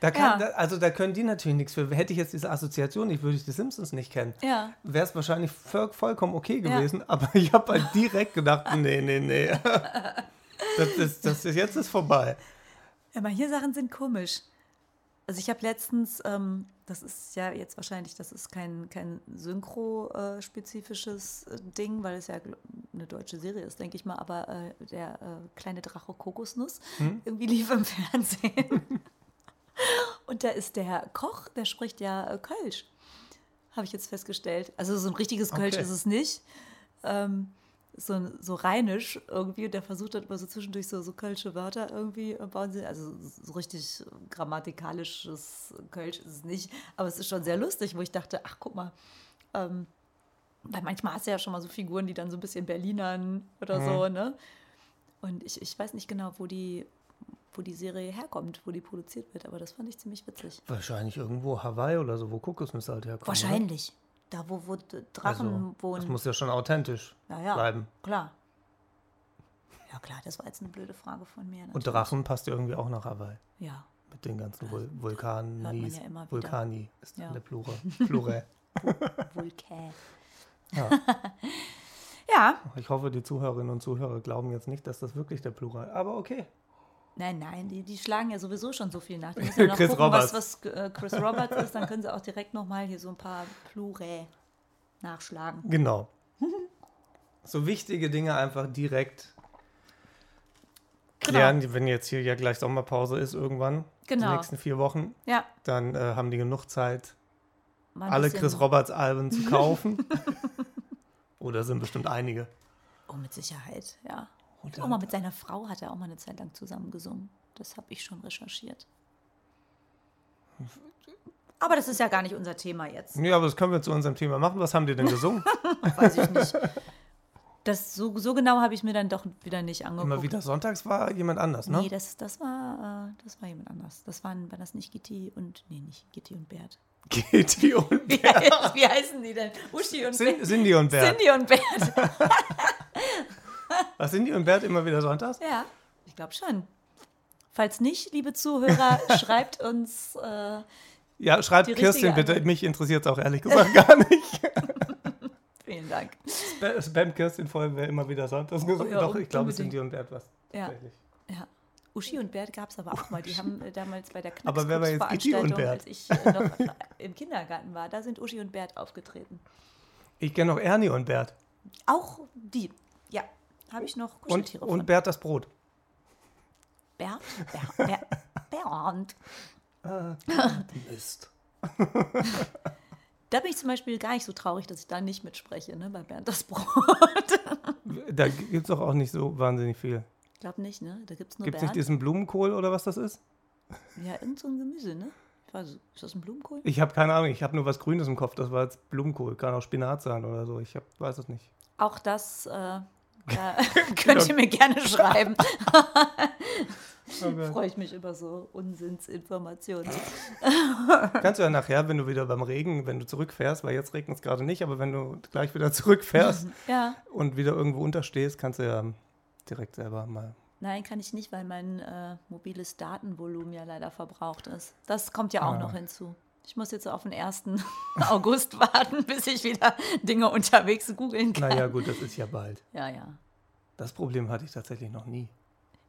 Da kann, da, also da können die natürlich nichts für. Hätte ich jetzt diese Assoziation nicht, würde ich die Simpsons nicht kennen. Wäre es wahrscheinlich voll, vollkommen okay gewesen. Aber ich habe halt direkt gedacht, nee, nee, nee. Das ist, das ist, jetzt ist vorbei. Ja, manche Sachen sind komisch. Also ich habe letztens, ähm, das ist ja jetzt wahrscheinlich, das ist kein, kein synchro-spezifisches äh, Ding, weil es ja eine deutsche Serie ist, denke ich mal, aber äh, der äh, kleine Drache Kokosnuss hm? irgendwie lief im Fernsehen. Und da ist der Koch, der spricht ja äh, Kölsch, habe ich jetzt festgestellt. Also so ein richtiges Kölsch okay. ist es nicht. Ähm, so, so rheinisch irgendwie und der versucht dann immer so zwischendurch so, so kölsche Wörter irgendwie äh, bauen sie. Also so richtig grammatikalisches Kölsch ist es nicht, aber es ist schon sehr lustig, wo ich dachte, ach guck mal, ähm, weil manchmal hast du ja schon mal so Figuren, die dann so ein bisschen Berlinern oder mhm. so, ne? Und ich, ich weiß nicht genau, wo die, wo die Serie herkommt, wo die produziert wird, aber das fand ich ziemlich witzig. Wahrscheinlich irgendwo Hawaii oder so, wo Kokosnüsse halt herkommen. Wahrscheinlich. Oder? Da, wo, wo Drachen also, wohnen. Das muss ja schon authentisch ja, ja, bleiben. Klar. Ja, klar, das war jetzt eine blöde Frage von mir. Natürlich. Und Drachen passt ja irgendwie auch nach Hawaii. Ja. Mit den ganzen Vul Vulkanen. Ja Vulkani ist ja. der Plural. Plural. Vulkan. Ja. ja. Ich hoffe, die Zuhörerinnen und Zuhörer glauben jetzt nicht, dass das wirklich der Plural ist. Aber okay. Nein, nein, die, die schlagen ja sowieso schon so viel nach. Die müssen ja noch Chris gucken, Roberts. was, was äh, Chris Roberts ist, dann können sie auch direkt nochmal hier so ein paar Plurä nachschlagen. Genau. so wichtige Dinge einfach direkt klären, genau. wenn jetzt hier ja gleich Sommerpause ist irgendwann, genau. die nächsten vier Wochen, ja. dann äh, haben die genug Zeit, mal alle Chris Roberts Alben zu kaufen. Oder sind bestimmt einige. Oh, mit Sicherheit, ja. Und Auch mal mit seiner Frau hat er auch mal eine Zeit lang zusammen gesungen. Das habe ich schon recherchiert. Aber das ist ja gar nicht unser Thema jetzt. Ja, aber das können wir zu unserem Thema machen. Was haben die denn gesungen? Weiß ich nicht. Das, so, so genau habe ich mir dann doch wieder nicht angeguckt. Immer wieder sonntags war jemand anders, ne? Nee, das, das, war, äh, das war jemand anders. Das waren, war das nicht Gitti und, nee, nicht Gitti und Bert. Kitty und Wie, heißt, wie heißen die denn? Uschi und Bert. Cindy und Bert. Cindy und Bert. Was Cindy und Bert immer wieder sonntags? Ja, ich glaube schon. Falls nicht, liebe Zuhörer, schreibt uns. Äh, Ja, schreibt Die Kirstin richtige bitte. Antwort. Mich interessiert es auch ehrlich gesagt gar nicht. vielen Dank. Spam- Spam Kirstin vorher wäre immer wieder sonntags. Oh ja, Doch, ich glaube, unbedingt. Cindy und Bert was. Ja. Ja. Uschi und Bert gab es aber auch mal. Die haben äh, damals bei der Aber wer war Bert? als ich äh, noch im Kindergarten war, da sind Uschi und Bert aufgetreten. Ich kenne noch Ernie und Bert. Auch die. Habe ich noch Und, Kuscheltiere und von. Bert das Brot. Bert? Ber, Ber, Bernd. Mist. Da bin ich zum Beispiel gar nicht so traurig, dass ich da nicht mitspreche, ne, bei Bernd das Brot. Da gibt es doch auch nicht so wahnsinnig viel. Ich glaube nicht, ne? Da gibt es nur Gibt es nicht diesen Blumenkohl oder was das ist? Ja, irgend so ein Gemüse, ne? Ich weiß, ist das ein Blumenkohl? Ich habe keine Ahnung. Ich habe nur was Grünes im Kopf. Das war jetzt Blumenkohl. Kann auch Spinat sein oder so. Ich hab, weiß es nicht. Auch das äh, könnt ihr mir gerne schreiben. Freue ich mich über so Unsinnsinformationen. Kannst du ja nachher, wenn du wieder beim Regen, wenn du zurückfährst, weil jetzt regnet es gerade nicht, aber wenn du gleich wieder zurückfährst Ja. und wieder irgendwo unterstehst, kannst du ja direkt selber mal. Nein, kann ich nicht, weil mein äh, mobiles Datenvolumen ja leider verbraucht ist. Das kommt ja auch Ah. noch hinzu. Ich muss jetzt auf den 1. August warten, bis ich wieder Dinge unterwegs googeln kann. Naja, gut, das ist ja bald. Ja, ja. Das Problem hatte ich tatsächlich noch nie.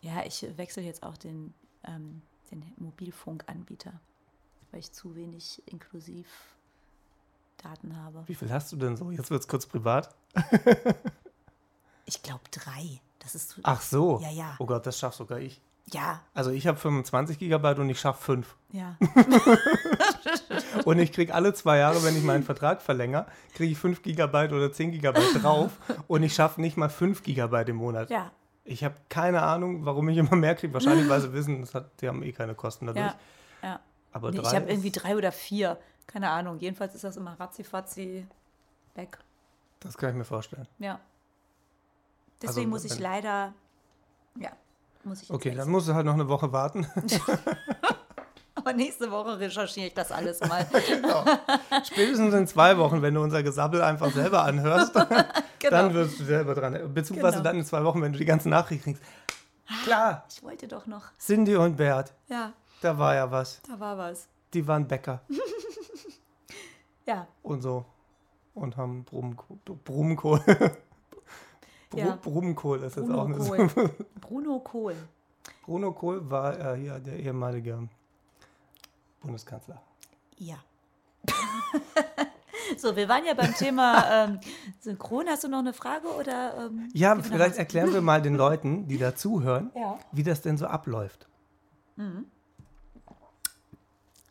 Ja, ich wechsle jetzt auch den, ähm, den Mobilfunkanbieter, weil ich zu wenig inklusiv Daten habe. Wie viel hast du denn so? Jetzt wird es kurz privat. Ich glaube drei. Das ist zu. Ach so. Ja, ja. Oh Gott, das schaff sogar ich. Ja, Also ich habe 25 Gigabyte und ich schaffe 5. ja. Und ich kriege alle zwei Jahre, wenn ich meinen Vertrag verlängere, kriege ich 5 Gigabyte oder 10 Gigabyte drauf und ich schaffe nicht mal 5 Gigabyte im Monat. Ja, Ich habe keine Ahnung, warum ich immer mehr kriege. Wahrscheinlich, weil sie wissen, das hat, die haben eh keine Kosten dadurch. ja, ja. Aber Nee, drei ich habe irgendwie drei oder vier. Keine Ahnung. Jedenfalls ist das immer ratzifatzi weg. Das kann ich mir vorstellen. Ja. Deswegen Also, muss ich leider. Ja, muss ich. Okay, dann musst du halt noch eine Woche warten. Aber nächste Woche recherchiere ich das alles mal. Spätestens in zwei Wochen, wenn du unser Gesabbel einfach selber anhörst, dann genau. wirst du selber dran. Beziehungsweise Genau. dann in zwei Wochen, wenn du die ganzen Nachrichten kriegst. Klar, Ich wollte doch noch. Cindy und Bert, Ja, da war ja was. da war was. Die waren Bäcker Ja, und so. Und haben Brummkohl. Brummkohl. Bru Ja. Brummkohl ist jetzt Bruno auch eine Kohl. Bruno Kohl. Bruno Kohl war äh, hier der ehemalige Bundeskanzler. Ja. so, wir waren ja beim Thema ähm, Synchron. Hast du noch eine Frage oder? Ähm, Ja, wir vielleicht erklären wir mal den Leuten, die da zuhören, Ja. wie das denn so abläuft.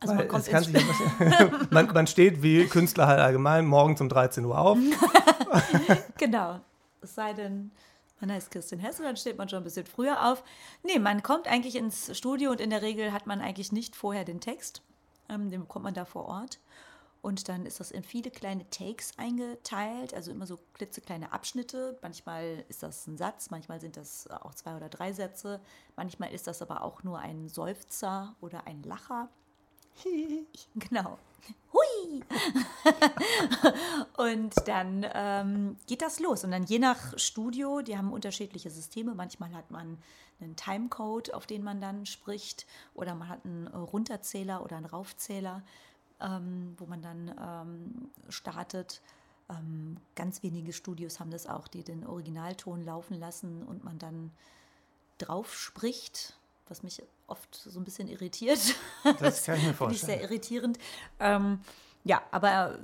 Also Weil man kommt ins sich man, man steht wie Künstler halt allgemein morgens um 13 Uhr auf. Genau. Es sei denn, man heißt Christian Hesse, dann steht man schon ein bisschen früher auf. Nee, man kommt eigentlich ins Studio und in der Regel hat man eigentlich nicht vorher den Text. Ähm, den bekommt man da vor Ort. Und dann ist das in viele kleine Takes eingeteilt, also immer so klitzekleine Abschnitte. Manchmal ist das ein Satz, manchmal sind das auch zwei oder drei Sätze. Manchmal ist das aber auch nur ein Seufzer oder ein Lacher. Genau. Hui! und dann ähm, geht das los. Und dann je nach Studio, die haben unterschiedliche Systeme. Manchmal hat man einen Timecode, auf den man dann spricht, oder man hat einen äh, Runterzähler oder einen Raufzähler, ähm, wo man dann ähm, startet. Ähm, ganz wenige Studios haben das auch, die den Originalton laufen lassen und man dann drauf spricht, was mich oft so ein bisschen irritiert. Das kann ich mir Finde ich sehr vorstellen. irritierend. Ähm, ja, aber äh,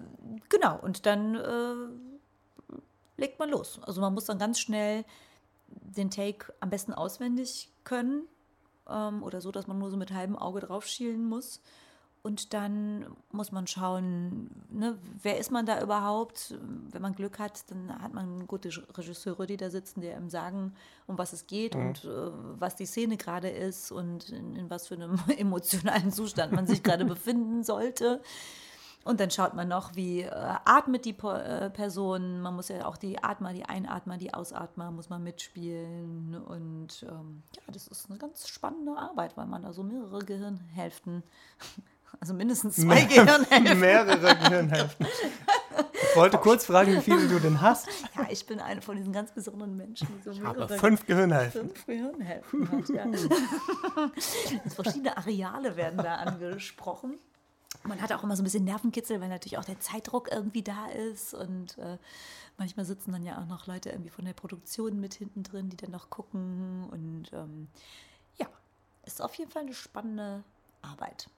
genau, und dann äh, legt man los. Also man muss dann ganz schnell den Take am besten auswendig können ähm, oder so, dass man nur so mit halbem Auge drauf schielen muss. und dann muss man schauen, ne, wer ist man da überhaupt? Wenn man Glück hat, dann hat man gute Regisseure, die da sitzen, die einem sagen, um was es geht mhm. und äh, was die Szene gerade ist und in, in was für einem emotionalen Zustand man sich gerade befinden sollte. Und dann schaut man noch, wie äh, atmet die äh, Person. Man muss ja auch die Atmer, die Einatmer, die Ausatmer muss man mitspielen. Und ähm, ja, das ist eine ganz spannende Arbeit, weil man da so mehrere Gehirnhälften, also mindestens zwei Mehr, Gehirnhälften. Mehrere Gehirnhälften. Ich wollte kurz fragen, wie viele du denn hast. Ja, ich bin eine von diesen ganz besonderen Menschen, die so mehrere habe fünf Gehirnhälften. Fünf Gehirnhälften hat, ja. Verschiedene Areale werden da angesprochen man hat auch immer so ein bisschen Nervenkitzel, weil natürlich auch der Zeitdruck irgendwie da ist. Und äh, manchmal sitzen dann ja auch noch Leute irgendwie von der Produktion mit hinten drin, die dann noch gucken. Und ähm, ja, ist auf jeden Fall eine spannende Arbeit.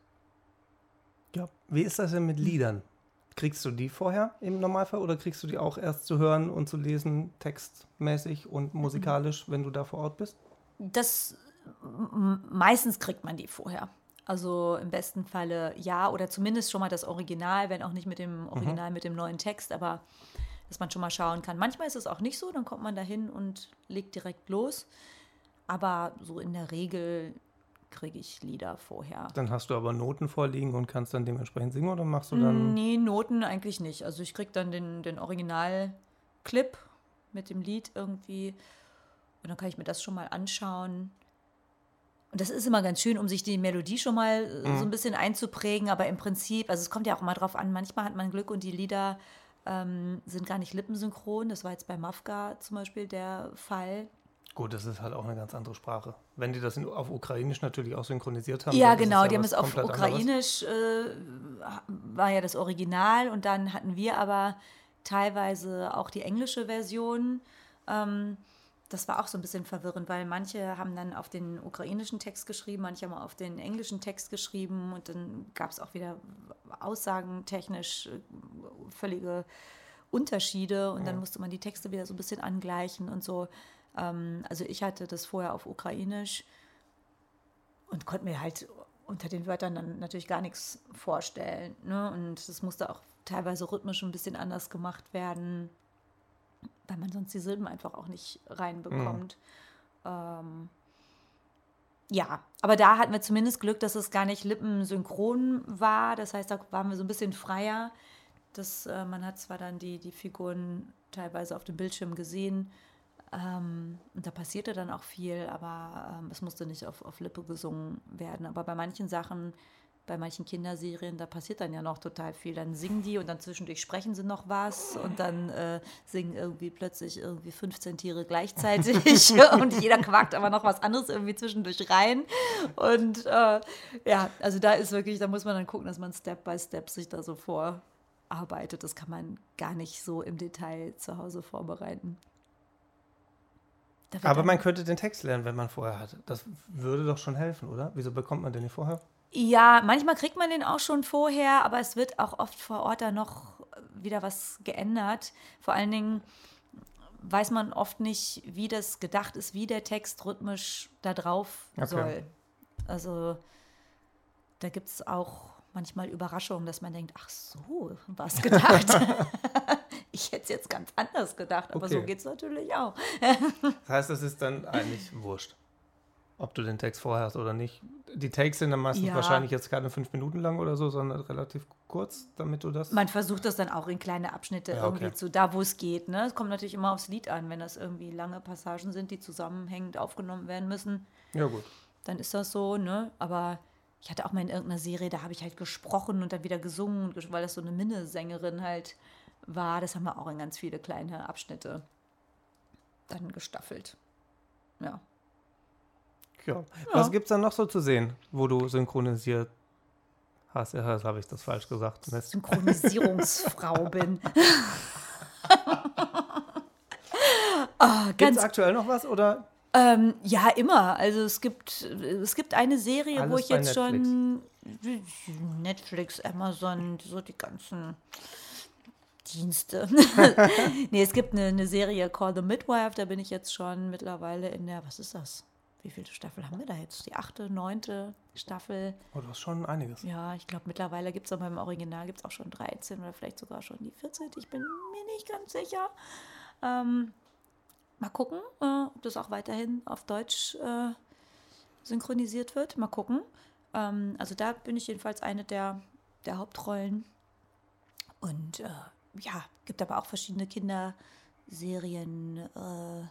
Ja, wie ist das denn mit Liedern? Kriegst du die vorher im Normalfall oder kriegst du die auch erst zu hören und zu lesen, textmäßig und musikalisch, wenn du da vor Ort bist? Das meistens kriegt man die vorher. Also im besten Falle ja, oder zumindest schon mal das Original, wenn auch nicht mit dem Original, mhm. mit dem neuen Text, aber dass man schon mal schauen kann. Manchmal ist es auch nicht so, dann kommt man da hin und legt direkt los. Aber so in der Regel kriege ich Lieder vorher. Dann hast du aber Noten vorliegen und kannst dann dementsprechend singen oder machst du dann. Nee, Noten eigentlich nicht. Also ich kriege dann den, den Originalclip mit dem Lied irgendwie und dann kann ich mir das schon mal anschauen. Und das ist immer ganz schön, um sich die Melodie schon mal äh, mhm. so ein bisschen einzuprägen. Aber im Prinzip, also es kommt ja auch immer drauf an, manchmal hat man Glück und die Lieder ähm, sind gar nicht lippensynchron. Das war jetzt bei Mafka zum Beispiel der Fall. Gut, das ist halt auch eine ganz andere Sprache. Wenn die das in, auf Ukrainisch natürlich auch synchronisiert haben. Ja, genau, ja die haben es auf Ukrainisch, äh, war ja das Original und dann hatten wir aber teilweise auch die englische Version. Ähm, das war auch so ein bisschen verwirrend, weil manche haben dann auf den ukrainischen Text geschrieben, manche haben auf den englischen Text geschrieben und dann gab es auch wieder aussagentechnisch äh, völlige Unterschiede und dann musste man die Texte wieder so ein bisschen angleichen und so. Ähm, also ich hatte das vorher auf ukrainisch und konnte mir halt unter den Wörtern dann natürlich gar nichts vorstellen. Ne? Und es musste auch teilweise rhythmisch ein bisschen anders gemacht werden weil man sonst die Silben einfach auch nicht reinbekommt. Mhm. Ähm, ja, aber da hatten wir zumindest Glück, dass es gar nicht lippensynchron war. Das heißt, da waren wir so ein bisschen freier. Das, äh, man hat zwar dann die, die Figuren teilweise auf dem Bildschirm gesehen ähm, und da passierte dann auch viel, aber ähm, es musste nicht auf, auf Lippe gesungen werden. Aber bei manchen Sachen bei manchen Kinderserien, da passiert dann ja noch total viel. Dann singen die und dann zwischendurch sprechen sie noch was und dann äh, singen irgendwie plötzlich irgendwie 15 Tiere gleichzeitig und jeder quakt aber noch was anderes irgendwie zwischendurch rein. Und äh, ja, also da ist wirklich, da muss man dann gucken, dass man Step by Step sich da so vorarbeitet. Das kann man gar nicht so im Detail zu Hause vorbereiten. Aber man könnte den Text lernen, wenn man vorher hat. Das würde doch schon helfen, oder? Wieso bekommt man den nicht vorher? Ja, manchmal kriegt man den auch schon vorher, aber es wird auch oft vor Ort dann noch wieder was geändert. Vor allen Dingen weiß man oft nicht, wie das gedacht ist, wie der Text rhythmisch da drauf okay. soll. Also da gibt es auch manchmal Überraschungen, dass man denkt, ach so, was gedacht. ich hätte es jetzt ganz anders gedacht, aber okay. so geht es natürlich auch. das heißt, es ist dann eigentlich wurscht ob du den Text vorher hast oder nicht. Die Takes sind dann meistens ja. wahrscheinlich jetzt keine fünf Minuten lang oder so, sondern relativ kurz, damit du das. Man versucht das dann auch in kleine Abschnitte ja, irgendwie okay. zu, da wo es geht. Ne? Es kommt natürlich immer aufs Lied an, wenn das irgendwie lange Passagen sind, die zusammenhängend aufgenommen werden müssen. Ja, gut. Dann ist das so, ne? Aber ich hatte auch mal in irgendeiner Serie, da habe ich halt gesprochen und dann wieder gesungen, weil das so eine Minnesängerin halt war. Das haben wir auch in ganz viele kleine Abschnitte dann gestaffelt. Ja. Ja. ja. Was gibt es dann noch so zu sehen, wo du synchronisiert hast? Ja, das habe ich das falsch gesagt. Mist. Synchronisierungsfrau bin. oh, Gibt es aktuell noch was oder? Ähm, ja, immer. Also es gibt, es gibt eine Serie, Alles wo ich jetzt Netflix. schon Netflix, Amazon, so die ganzen Dienste. nee, es gibt eine, eine Serie Call the Midwife, da bin ich jetzt schon mittlerweile in der, was ist das? Wie viele Staffel haben wir da jetzt? Die achte, neunte Staffel. Oh, du hast schon einiges. Ja, ich glaube, mittlerweile gibt es aber im Original gibt es auch schon 13 oder vielleicht sogar schon die 14. Ich bin mir nicht ganz sicher. Ähm, mal gucken, äh, ob das auch weiterhin auf Deutsch äh, synchronisiert wird. Mal gucken. Ähm, also da bin ich jedenfalls eine der, der Hauptrollen. Und äh, ja, gibt aber auch verschiedene Kinderserien, äh,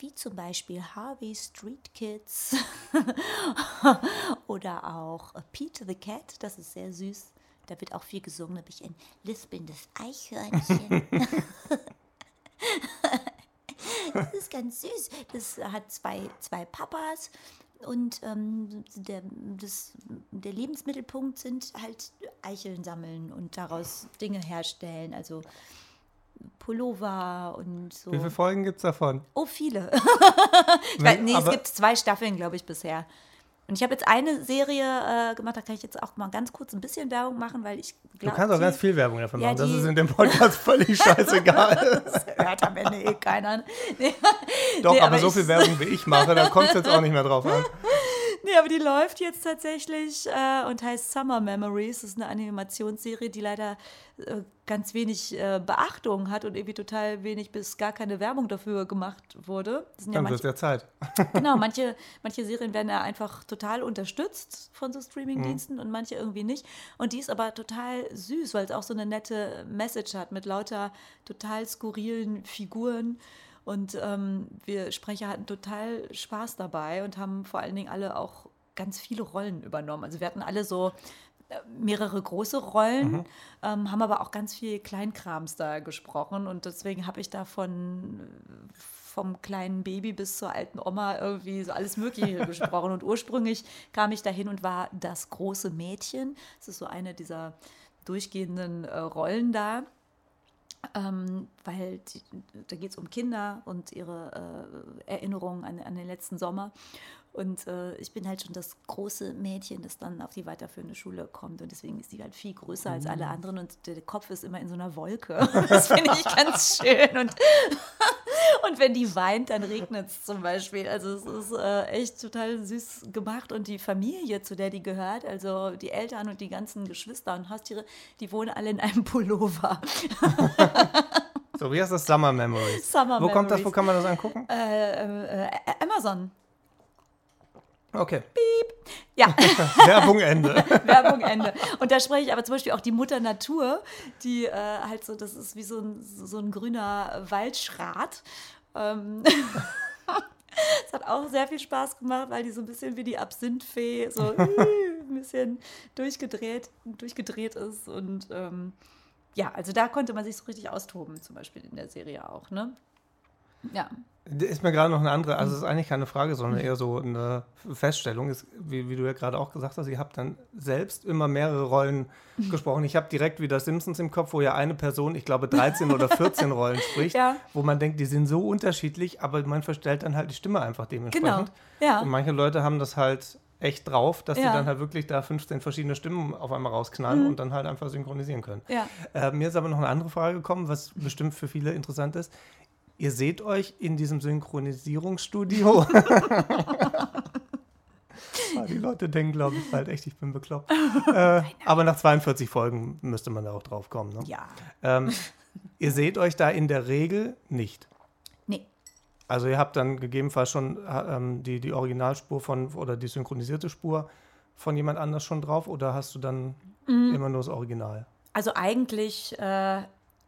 wie zum Beispiel Harvey Street Kids oder auch Pete the Cat, das ist sehr süß. Da wird auch viel gesungen, da bin ich ein lispelndes Eichhörnchen. das ist ganz süß. Das hat zwei, zwei Papas und ähm, der, das, der Lebensmittelpunkt sind halt Eicheln sammeln und daraus Dinge herstellen. Also Pullover und so. Wie viele Folgen gibt es davon? Oh, viele. ich weiß, nee, es gibt zwei Staffeln, glaube ich, bisher. Und ich habe jetzt eine Serie äh, gemacht, da kann ich jetzt auch mal ganz kurz ein bisschen Werbung machen, weil ich glaube. Du kannst auch ganz viel Werbung davon ja, machen. Das ist in dem Podcast völlig scheißegal. das hört am Ende eh keiner. Nee. Doch, nee, aber, aber so viel Werbung wie ich mache, da kommt es jetzt auch nicht mehr drauf an. Nee, aber die läuft jetzt tatsächlich äh, und heißt Summer Memories. Das ist eine Animationsserie, die leider äh, ganz wenig äh, Beachtung hat und irgendwie total wenig bis gar keine Werbung dafür gemacht wurde. Dann ja wird ja Zeit. genau, manche, manche Serien werden ja einfach total unterstützt von so Streamingdiensten mhm. und manche irgendwie nicht. Und die ist aber total süß, weil es auch so eine nette Message hat mit lauter total skurrilen Figuren. Und ähm, wir Sprecher hatten total Spaß dabei und haben vor allen Dingen alle auch ganz viele Rollen übernommen. Also wir hatten alle so äh, mehrere große Rollen, mhm. ähm, haben aber auch ganz viel Kleinkrams da gesprochen und deswegen habe ich da von vom kleinen Baby bis zur alten Oma irgendwie so alles Mögliche gesprochen. Und ursprünglich kam ich dahin und war das große Mädchen. Das ist so eine dieser durchgehenden äh, Rollen da ähm, weil die, da geht es um Kinder und ihre äh, Erinnerungen an, an, den letzten Sommer. Und äh, ich bin halt schon das große Mädchen, das dann auf die weiterführende Schule kommt. Und deswegen ist sie halt viel größer als alle mhm. anderen und der Kopf ist immer in so einer Wolke. Das finde ich ganz schön. Und, und wenn die weint, dann regnet es zum Beispiel. Also es ist äh, echt total süß gemacht. Und die Familie, zu der die gehört, also die Eltern und die ganzen Geschwister und Haustiere, die wohnen alle in einem Pullover. So, wie heißt das? Summer Memories. Summer Wo Memories. kommt das? Wo kann man das angucken? Äh, äh, Amazon. Okay. Piep. Ja. Werbung Ende. Werbung Ende. Und da spreche ich aber zum Beispiel auch die Mutter Natur, die äh, halt so, das ist wie so ein, so ein grüner Waldschrat. Ähm. Es hat auch sehr viel Spaß gemacht, weil die so ein bisschen wie die Absinthfee so ein bisschen durchgedreht, durchgedreht ist. Und ähm, ja, also da konnte man sich so richtig austoben, zum Beispiel in der Serie auch. Ne? Ja. Ist mir gerade noch eine andere, also es ist eigentlich keine Frage, sondern eher so eine Feststellung, ist, wie, wie du ja gerade auch gesagt hast, ihr habt dann selbst immer mehrere Rollen gesprochen. Ich habe direkt wieder Simpsons im Kopf, wo ja eine Person, ich glaube 13 oder 14 Rollen spricht, ja. wo man denkt, die sind so unterschiedlich, aber man verstellt dann halt die Stimme einfach dementsprechend. Genau. Ja. Und manche Leute haben das halt echt drauf, dass ja. die dann halt wirklich da 15 verschiedene Stimmen auf einmal rausknallen mhm. und dann halt einfach synchronisieren können. Ja. Äh, mir ist aber noch eine andere Frage gekommen, was bestimmt für viele interessant ist. Ihr seht euch in diesem Synchronisierungsstudio. Ah, die Leute denken, glaube ich, bald echt, ich bin bekloppt. Äh, aber nach 42 Folgen müsste man da auch drauf kommen. Ne? Ja. Ähm, ihr seht euch da in der Regel nicht. Nee. Also ihr habt dann gegebenenfalls schon ähm, die, die Originalspur von oder die synchronisierte Spur von jemand anders schon drauf oder hast du dann mhm. immer nur das Original? Also eigentlich äh,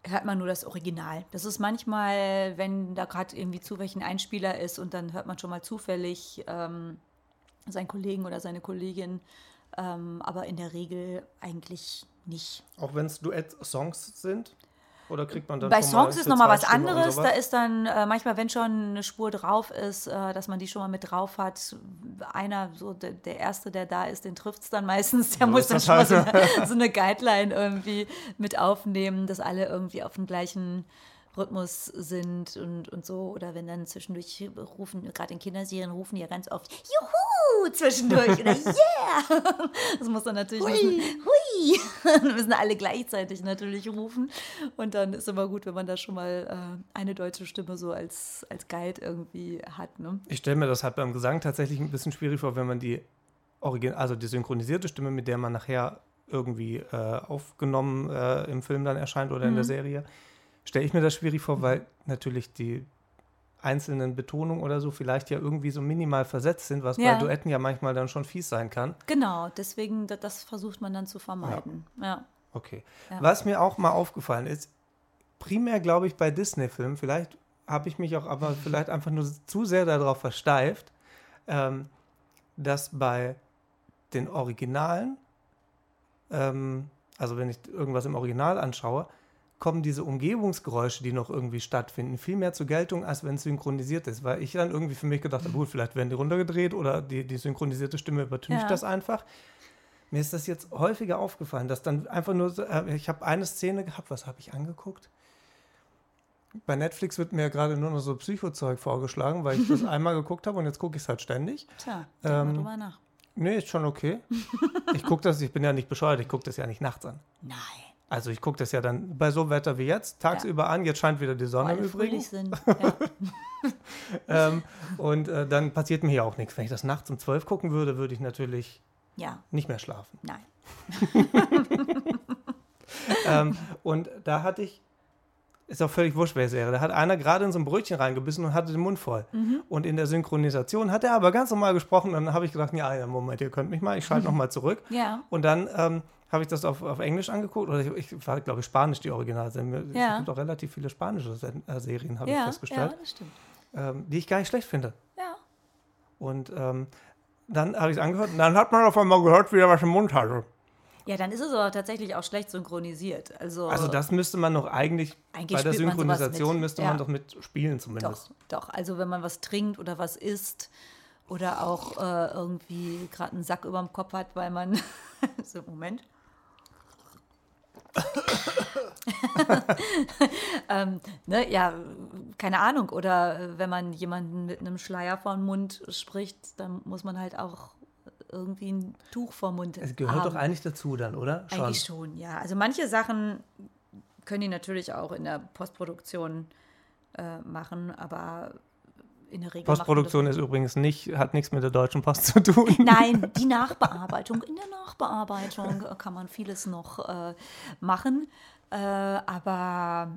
hört man nur das Original. Das ist manchmal, wenn da gerade irgendwie zu welchen Einspieler ist und dann hört man schon mal zufällig ähm, seinen Kollegen oder seine Kollegin, ähm, aber in der Regel eigentlich nicht. Auch wenn es Duett-Songs sind? Oder kriegt man dann Bei Songs ist nochmal was anderes. Da ist dann äh, manchmal, wenn schon eine Spur drauf ist, äh, dass man die schon mal mit drauf hat. Einer, so de, der Erste, der da ist, den trifft es dann meistens. Der so muss dann schon mal so eine, so eine, Guideline irgendwie mit aufnehmen, dass alle irgendwie auf dem gleichen Rhythmus sind und, und so. Oder wenn dann zwischendurch rufen, gerade in Kinderserien rufen die ja ganz oft Juhu zwischendurch oder Yeah. Das muss dann natürlich Hui. müssen, Hui. Dann müssen alle gleichzeitig natürlich rufen. Und dann ist immer gut, wenn man da schon mal äh, eine deutsche Stimme so als, als Guide irgendwie hat. Ne? Ich stelle mir das halt beim Gesang tatsächlich ein bisschen schwierig vor, wenn man die Origin also die synchronisierte Stimme, mit der man nachher irgendwie äh, aufgenommen äh, im Film dann erscheint oder in der Serie, stelle ich mir das schwierig vor, weil natürlich die einzelnen Betonungen oder so vielleicht ja irgendwie so minimal versetzt sind, was Ja. bei Duetten ja manchmal dann schon fies sein kann. Genau, deswegen, da- das versucht man dann zu vermeiden. Ja. Okay. Ja. Was mir auch mal aufgefallen ist, primär glaube ich bei Disney-Filmen, vielleicht habe ich mich auch aber vielleicht einfach nur zu sehr darauf versteift, ähm, dass bei den Originalen, ähm, also wenn ich irgendwas im Original anschaue, kommen diese Umgebungsgeräusche, die noch irgendwie stattfinden, viel mehr zur Geltung, als wenn es synchronisiert ist. Weil ich dann irgendwie für mich gedacht habe, gut, vielleicht werden die runtergedreht oder die, die synchronisierte Stimme übertüncht Ja. das einfach. Mir ist das jetzt häufiger aufgefallen, dass dann einfach nur, so, äh, ich habe eine Szene gehabt, was habe ich angeguckt? Bei Netflix wird mir gerade nur noch so Psychozeug vorgeschlagen, weil ich das einmal geguckt habe und jetzt gucke ich es halt ständig. Tja, Ähm, drüber nach. Nee, ist schon okay. Ich gucke das, ich bin ja nicht bescheuert, ich gucke das ja nicht nachts an. Nein. Also ich gucke das ja dann bei so Wetter wie jetzt, tagsüber an, jetzt scheint wieder die Sonne Weil im Übrigen. fröhlich sind. Ja. Ähm, und äh, dann passiert mir hier auch nichts. Wenn ich das nachts um 12 gucken würde, würde ich natürlich ja, nicht mehr schlafen. nein. ähm, und da hatte ich, ist auch völlig wurscht, wer es wäre, da hat einer gerade in so ein Brötchen reingebissen und hatte den Mund voll. Mhm. Und in der Synchronisation hat er aber ganz normal gesprochen. Und dann habe ich gedacht, ja, ja, Moment, ihr könnt mich mal, ich schalte nochmal zurück. Ja. Und dann ähm, habe ich das auf, auf Englisch angeguckt, oder ich, ich war, glaube ich, Spanisch, die Originalserie. Es Ja. gibt auch relativ viele spanische äh, Serien, habe ich Ja, ja, festgestellt, das stimmt. ähm, die ich gar nicht schlecht finde. Ja. Und ähm, dann habe ich es angehört und dann hat man auf einmal gehört, wie er was im Mund hatte. Ja, dann ist es aber tatsächlich auch schlecht synchronisiert. Also, Also das müsste man noch eigentlich, Eigentlich bei der Synchronisation müsste Ja. man doch mit spielen zumindest. Doch, doch. Also wenn man was trinkt oder was isst oder auch äh, irgendwie gerade einen Sack über dem Kopf hat, weil man. so, Moment. ähm, ne, ja, keine Ahnung. Oder äh, wenn man jemanden mit einem Schleier vor den Mund spricht, dann muss man halt auch irgendwie ein Tuch vor den Mund Es gehört haben. doch eigentlich dazu dann, oder? Eigentlich schon, ja. Also manche Sachen können die natürlich auch in der Postproduktion äh, machen, aber in der Regel. Postproduktion ist übrigens nicht, hat nichts mit der Deutschen Post zu tun. Nein, die Nachbearbeitung. In der Nachbearbeitung äh, kann man vieles noch äh, machen, äh, aber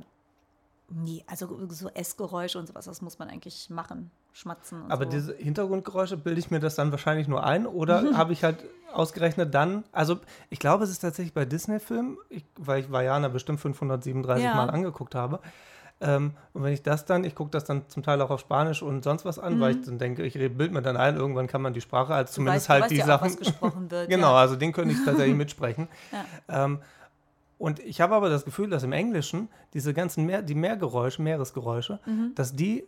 nee, also so Essgeräusche und sowas, das muss man eigentlich machen, schmatzen. Und Aber so. diese Hintergrundgeräusche, bilde ich mir das dann wahrscheinlich nur ein oder habe ich halt ausgerechnet dann, also ich glaube, es ist tatsächlich bei Disney-Filmen, weil ich Vajana bestimmt 537 Ja. Mal angeguckt habe. Ähm, und wenn ich das dann, ich gucke das dann zum Teil auch auf Spanisch und sonst was an, weil ich dann denke, ich bild mir dann ein, irgendwann kann man die Sprache, als Du zumindest weißt- halt die ja auch, Sachen. was gesprochen wird, genau, ja. also den könnte ich tatsächlich mitsprechen. Ja. Ähm, und ich habe aber das Gefühl, dass im Englischen diese ganzen Meer, die Meergeräusche, Meeresgeräusche, Mhm. dass die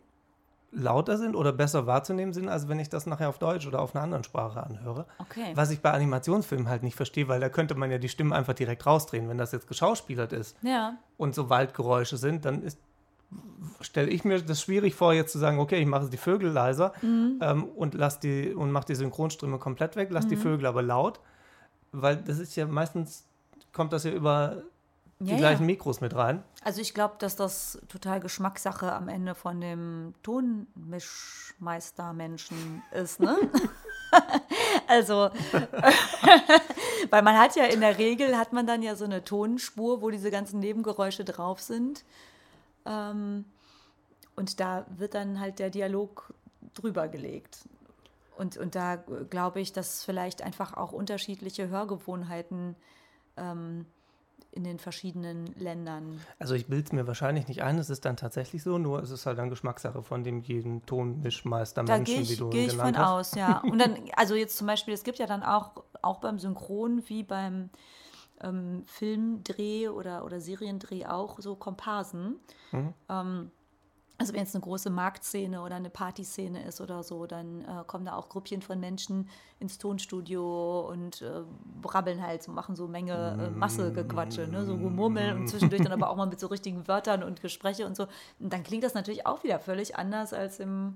lauter sind oder besser wahrzunehmen sind, als wenn ich das nachher auf Deutsch oder auf einer anderen Sprache anhöre. Okay. Was ich bei Animationsfilmen halt nicht verstehe, weil da könnte man ja die Stimmen einfach direkt rausdrehen. Wenn das jetzt geschauspielert ist Ja, und so Waldgeräusche sind, dann ist stelle ich mir das schwierig vor, jetzt zu sagen, okay, ich mache die Vögel leiser Mhm. ähm, und lass die und mache die Synchronstimme komplett weg, lass die Vögel aber laut, weil das ist ja meistens kommt das ja über die Ja, ja. gleichen Mikros mit rein. Also ich glaube, dass das total Geschmackssache am Ende von dem Tonmischmeister-Menschen ist, ne? also, weil man hat ja in der Regel, hat man dann ja so eine Tonspur, wo diese ganzen Nebengeräusche drauf sind. Ähm, und da wird dann halt der Dialog drüber gelegt. Und, und da äh, glaube ich, dass vielleicht einfach auch unterschiedliche Hörgewohnheiten ähm, in den verschiedenen Ländern Also ich bilde es mir wahrscheinlich nicht ein, es ist dann tatsächlich so, nur es ist halt dann Geschmackssache von dem jeden Tonmischmeister Da Menschen, gehe ich, wie du geh ihn ich von hast. aus, ja. Und dann, also jetzt zum Beispiel, es gibt ja dann auch, auch beim Synchron wie beim ähm, Filmdreh oder, oder Seriendreh auch so Komparsen. Mhm. Ähm, Also wenn es eine große Marktszene oder eine Partyszene ist oder so, dann äh, kommen da auch Gruppchen von Menschen ins Tonstudio und äh, brabbeln halt, so machen so Menge äh, Massegequatsche, ne? so Gemurmel und zwischendurch dann aber auch mal mit so richtigen Wörtern und Gespräche und so. Und dann klingt das natürlich auch wieder völlig anders als im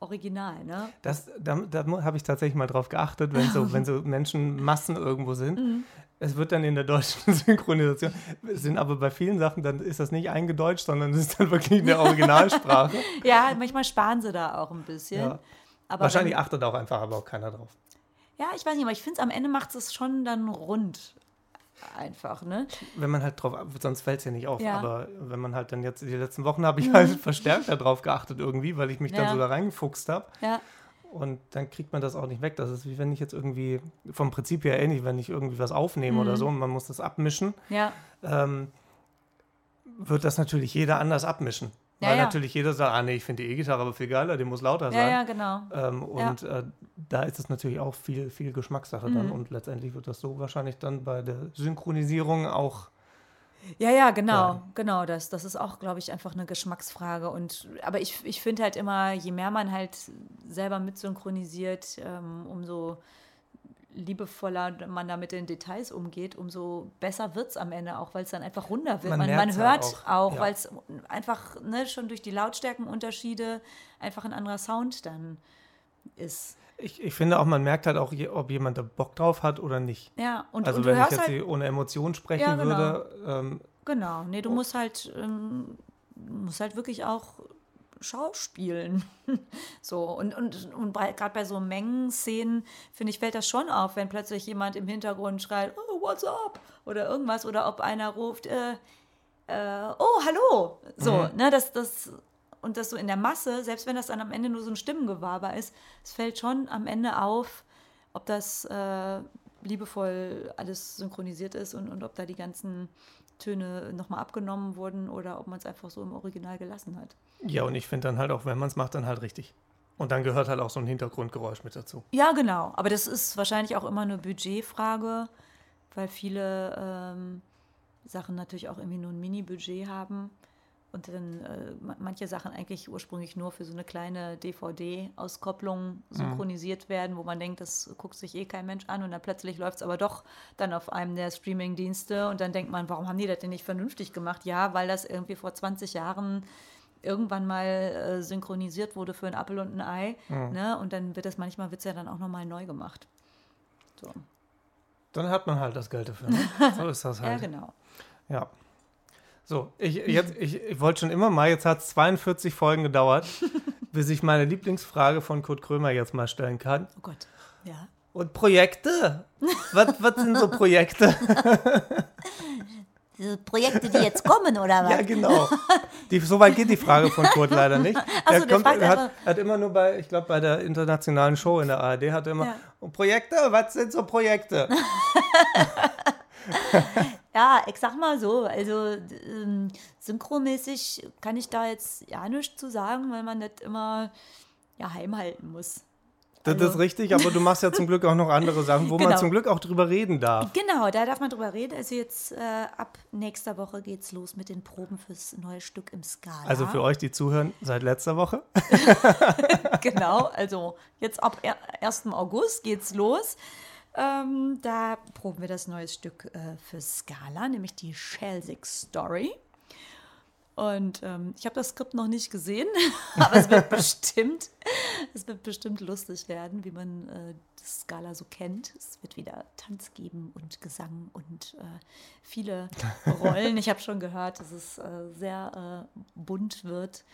Original, ne? Das, da da habe ich tatsächlich mal drauf geachtet, wenn so, wenn so Menschenmassen irgendwo sind. Mhm. Es wird dann in der deutschen Synchronisation, sind aber bei vielen Sachen, dann ist das nicht eingedeutscht, sondern es ist dann wirklich in der Originalsprache. Ja, manchmal sparen sie da auch ein bisschen. Ja. Aber Wahrscheinlich wenn, achtet auch einfach aber auch keiner drauf. Ja, ich weiß nicht, aber ich finde es am Ende macht es schon dann rund. Einfach, ne? Wenn man halt drauf, sonst fällt es ja nicht auf. Ja. Aber wenn man halt dann jetzt die letzten Wochen habe ich halt verstärkt darauf geachtet irgendwie, weil ich mich dann Ja. so da reingefuchst habe. Ja. Und dann kriegt man das auch nicht weg. Das ist wie wenn ich jetzt irgendwie, vom Prinzip her ähnlich, wenn ich irgendwie was aufnehme oder so und man muss das abmischen, Ja. ähm, wird das natürlich jeder anders abmischen. Ja, Weil ja. natürlich jeder sagt, ah nee, ich finde die E-Gitarre aber viel geiler, die muss lauter sein. ja, genau. Ähm, und äh, da ist es natürlich auch viel, viel Geschmackssache dann. Mhm. Und letztendlich wird das so wahrscheinlich dann bei der Synchronisierung auch. Ja, ja, genau, Ja. genau. Das, das ist auch, glaube ich, einfach eine Geschmacksfrage. Und aber ich, ich finde halt immer, je mehr man halt selber mitsynchronisiert, ähm, umso liebevoller man da mit den Details umgeht, umso besser wird es am Ende auch, weil es dann einfach runder wird. Man Man, man, halt hört auch, auch, ja. weil es einfach ne, schon durch die Lautstärkenunterschiede einfach ein anderer Sound dann ist. Ich, ich finde auch, man merkt halt auch, ob jemand da Bock drauf hat oder nicht. Ja, und, also und wenn ich jetzt halt ohne Emotion sprechen Ja, genau. würde, ähm, Genau, nee, du musst halt, ähm, musst halt wirklich auch schauspielen. so, und, und, und gerade bei so Mengenszenen, finde ich, fällt das schon auf, wenn plötzlich jemand im Hintergrund schreit, oh, what's up? Oder irgendwas, oder ob einer ruft, äh, äh, oh, hallo. So, Mhm. ne, das, das, und das so in der Masse, selbst wenn das dann am Ende nur so ein Stimmengewaber ist, es fällt schon am Ende auf, ob das äh, liebevoll alles synchronisiert ist und, und ob da die ganzen Töne nochmal abgenommen wurden oder ob man es einfach so im Original gelassen hat. ja, und ich finde dann halt auch, wenn man es macht, dann halt richtig. Und dann gehört halt auch so ein Hintergrundgeräusch mit dazu. Ja, genau. Aber das ist wahrscheinlich auch immer eine Budgetfrage, weil viele ähm, Sachen natürlich auch irgendwie nur ein Mini-Budget haben und dann äh, ma- manche Sachen eigentlich ursprünglich nur für so eine kleine DVD-Auskopplung synchronisiert werden, wo man denkt, das guckt sich eh kein Mensch an und dann plötzlich läuft es aber doch dann auf einem der Streaming-Dienste und dann denkt man, warum haben die das denn nicht vernünftig gemacht? Ja, weil das irgendwie vor 20 Jahren irgendwann mal äh, synchronisiert wurde für ein Apfel und ein Ei. Ne? Und dann wird das manchmal wird's ja dann auch nochmal neu gemacht. So. Dann hat man halt das Geld dafür. Ne? So ist das Ja, halt. genau. Ja. So, ich, jetzt, ich, ich wollte schon immer mal, jetzt hat es 42 Folgen gedauert, bis ich meine Lieblingsfrage von Kurt Krömer jetzt mal stellen kann. Oh Gott. Ja. Und Projekte? was, was sind so Projekte? Diese Projekte, die jetzt kommen, oder was? ja, genau. Die, so weit geht die Frage von Kurt leider nicht. Ach so, der fragt hat, hat immer nur bei, ich glaube, bei der internationalen Show in der ARD hat er immer, Ja. "Und Projekte? Was sind so Projekte? Ja, ich sag mal so, also ähm, synchromäßig kann ich da jetzt ja nichts zu sagen, weil man das immer ja, heimhalten muss. Das Also- ist richtig, aber du machst ja zum Glück auch noch andere Sachen, wo man Genau. zum Glück auch drüber reden darf. Genau, da darf man drüber reden. Also jetzt äh, ab nächster Woche geht's los mit den Proben fürs neue Stück im Skala. Also für euch, die zuhören, seit letzter Woche. genau, also jetzt ab er- 1. August geht's los. Ähm, da proben wir das neue Stück äh, für Scala, nämlich die Shelsig Story. Und ähm, ich habe das Skript noch nicht gesehen, aber es wird bestimmt, es wird bestimmt lustig werden, wie man äh, das Scala so kennt. Es wird wieder Tanz geben und Gesang und äh, viele Rollen. Ich habe schon gehört, dass es äh, sehr äh, bunt wird.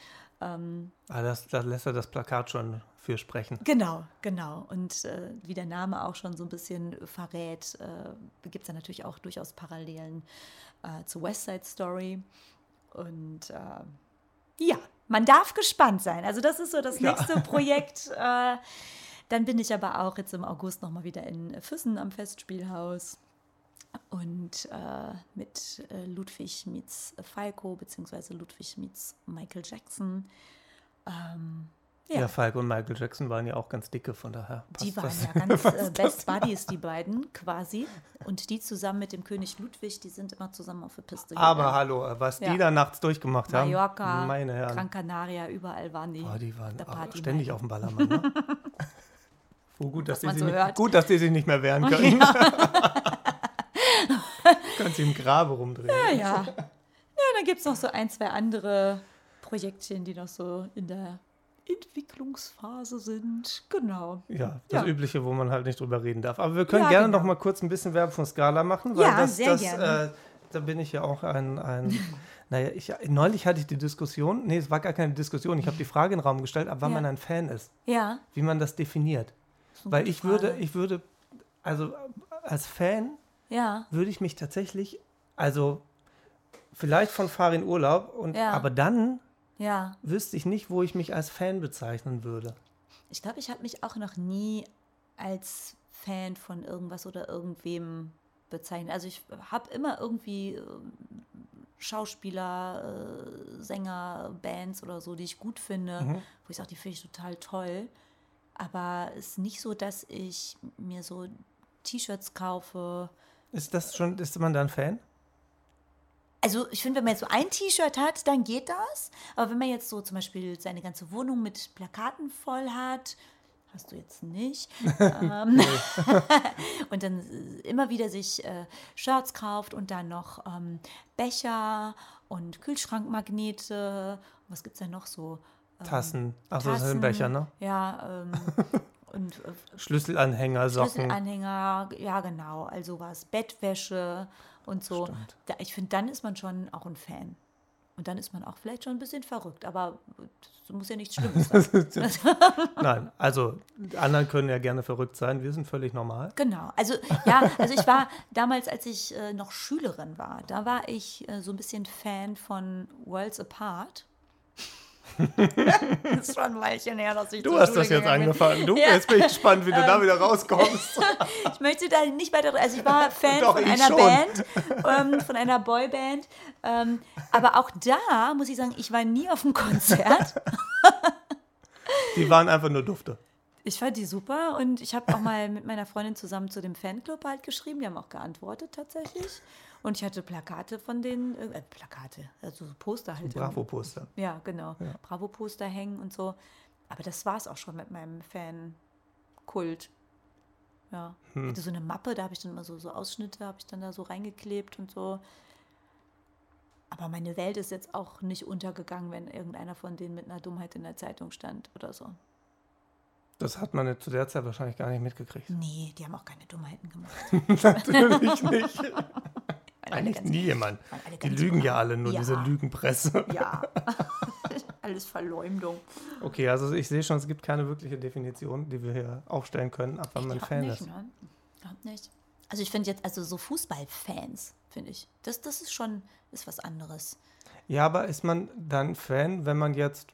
Ähm, Ah, das, da lässt er das Plakat schon für sprechen. Genau, genau. Und äh, wie der Name auch schon so ein bisschen verrät, äh, gibt es da natürlich auch durchaus Parallelen äh, zu West Side Story. Und äh, ja, man darf gespannt sein. Also das ist so das Ja. nächste Projekt. Äh, dann bin ich aber auch jetzt im August nochmal wieder in Füssen am Festspielhaus. Und äh, mit äh, Ludwig meets Falco, beziehungsweise Ludwig meets Michael Jackson. Ähm, Ja. Ja. Falk und Michael Jackson waren ja auch ganz dicke, von daher. Die waren das. ja ganz äh, Best Buddies, die beiden quasi. Und die zusammen mit dem König Ludwig, die sind immer zusammen auf der Piste. Aber gegangen. hallo, was Ja. die da nachts durchgemacht haben. Mallorca, Meine Herren. Gran Canaria, überall waren die. Boah, die waren ständig auf dem Ballermann. Ne? Oh, gut, dass die so nicht, gut, dass die sich nicht mehr wehren können. Kannst sie im Grabe rumdrehen. Ja, ja. Ja, dann gibt es noch so ein, zwei andere Projektchen, die noch so in der Entwicklungsphase sind. Genau. Ja, das Ja. Übliche, wo man halt nicht drüber reden darf. Aber wir können Ja, gerne genau. noch mal kurz ein bisschen Werbung von Scala machen, weil Ja, das, sehr das gerne. Äh, da bin ich ja auch ein, ein naja, ich, neulich hatte ich die Diskussion, nee, es war gar keine Diskussion, ich habe die Frage in den Raum gestellt, ab wann Ja. man ein Fan ist, Ja. wie man das definiert. eine Weil ich würde, Frage. ich würde, also als Fan Ja. würde ich mich tatsächlich, also vielleicht von Fahr in Urlaub, und, Ja. aber dann Ja. wüsste ich nicht, wo ich mich als Fan bezeichnen würde. Ich glaube, ich habe mich auch noch nie als Fan von irgendwas oder irgendwem bezeichnet. Also ich habe immer irgendwie ähm, Schauspieler, äh, Sänger, Bands oder so, die ich gut finde, Mhm. wo ich sage, die finde ich total toll. Aber es ist nicht so, dass ich mir so T-Shirts kaufe. Ist das schon, ist man dann Fan? Also ich finde, wenn man jetzt so ein T-Shirt hat, dann geht das. Aber wenn man jetzt so zum Beispiel seine ganze Wohnung mit Plakaten voll hat, hast du jetzt nicht, ähm, und dann äh, immer wieder sich äh, Shirts kauft und dann noch ähm, Becher und Kühlschrankmagnete. Was gibt es denn noch so? Ähm, Tassen. Achso, das sind Tassen, Becher, ne? Ja, ähm, und äh, Schlüsselanhänger, Socken. Schlüsselanhänger, ja genau, also was, Bettwäsche und so. Da, ich finde, dann ist man schon auch ein Fan. Und dann ist man auch vielleicht schon ein bisschen verrückt, aber das muss ja nichts Schlimmes sein. Nein, also die anderen können ja gerne verrückt sein. Wir sind völlig normal. genau. Also ja, also ich war damals, als ich äh, noch Schülerin war, da war ich äh, so ein bisschen Fan von Worlds Apart. Das ist schon ein Weilchen her, dass ich Du hast Schule das jetzt angefangen. Du, Ja. jetzt bin ich gespannt, wie du da wieder rauskommst. Ich möchte da nicht weiter. Also ich war Fan Doch, von einer schon. Band, ähm, von einer Boyband. Ähm, aber auch da muss ich sagen, ich war nie auf einem Konzert. Die waren einfach nur Dufte. Ich fand die super und ich habe auch mal mit meiner Freundin zusammen zu dem Fanclub halt geschrieben. Die haben auch geantwortet tatsächlich. Und ich hatte Plakate von denen, äh, Plakate, also so Poster halt. Bravo-Poster. Ja, genau. Bravo-Poster hängen und so. Aber das war es auch schon mit meinem Fan-Kult. Ja. Ich hatte so eine Mappe, da habe ich dann immer so, so Ausschnitte, habe ich dann da so reingeklebt und so. Aber meine Welt ist jetzt auch nicht untergegangen, wenn irgendeiner von denen mit einer Dummheit in der Zeitung stand oder so. Das hat man zu der Zeit wahrscheinlich gar nicht mitgekriegt. Nee, die haben auch keine Dummheiten gemacht. Natürlich nicht. Eigentlich nie jemand. Die lügen ja alle, nur Ja. diese Lügenpresse. Ja. Alles Verleumdung. Okay, also ich sehe schon, es gibt keine wirkliche Definition, die wir hier aufstellen können, ab wann man Fan nicht, ist. Ne? Nicht. Also ich finde jetzt, also so Fußballfans, finde ich, das, das ist schon, ist was anderes. Ja, aber ist man dann Fan, wenn man jetzt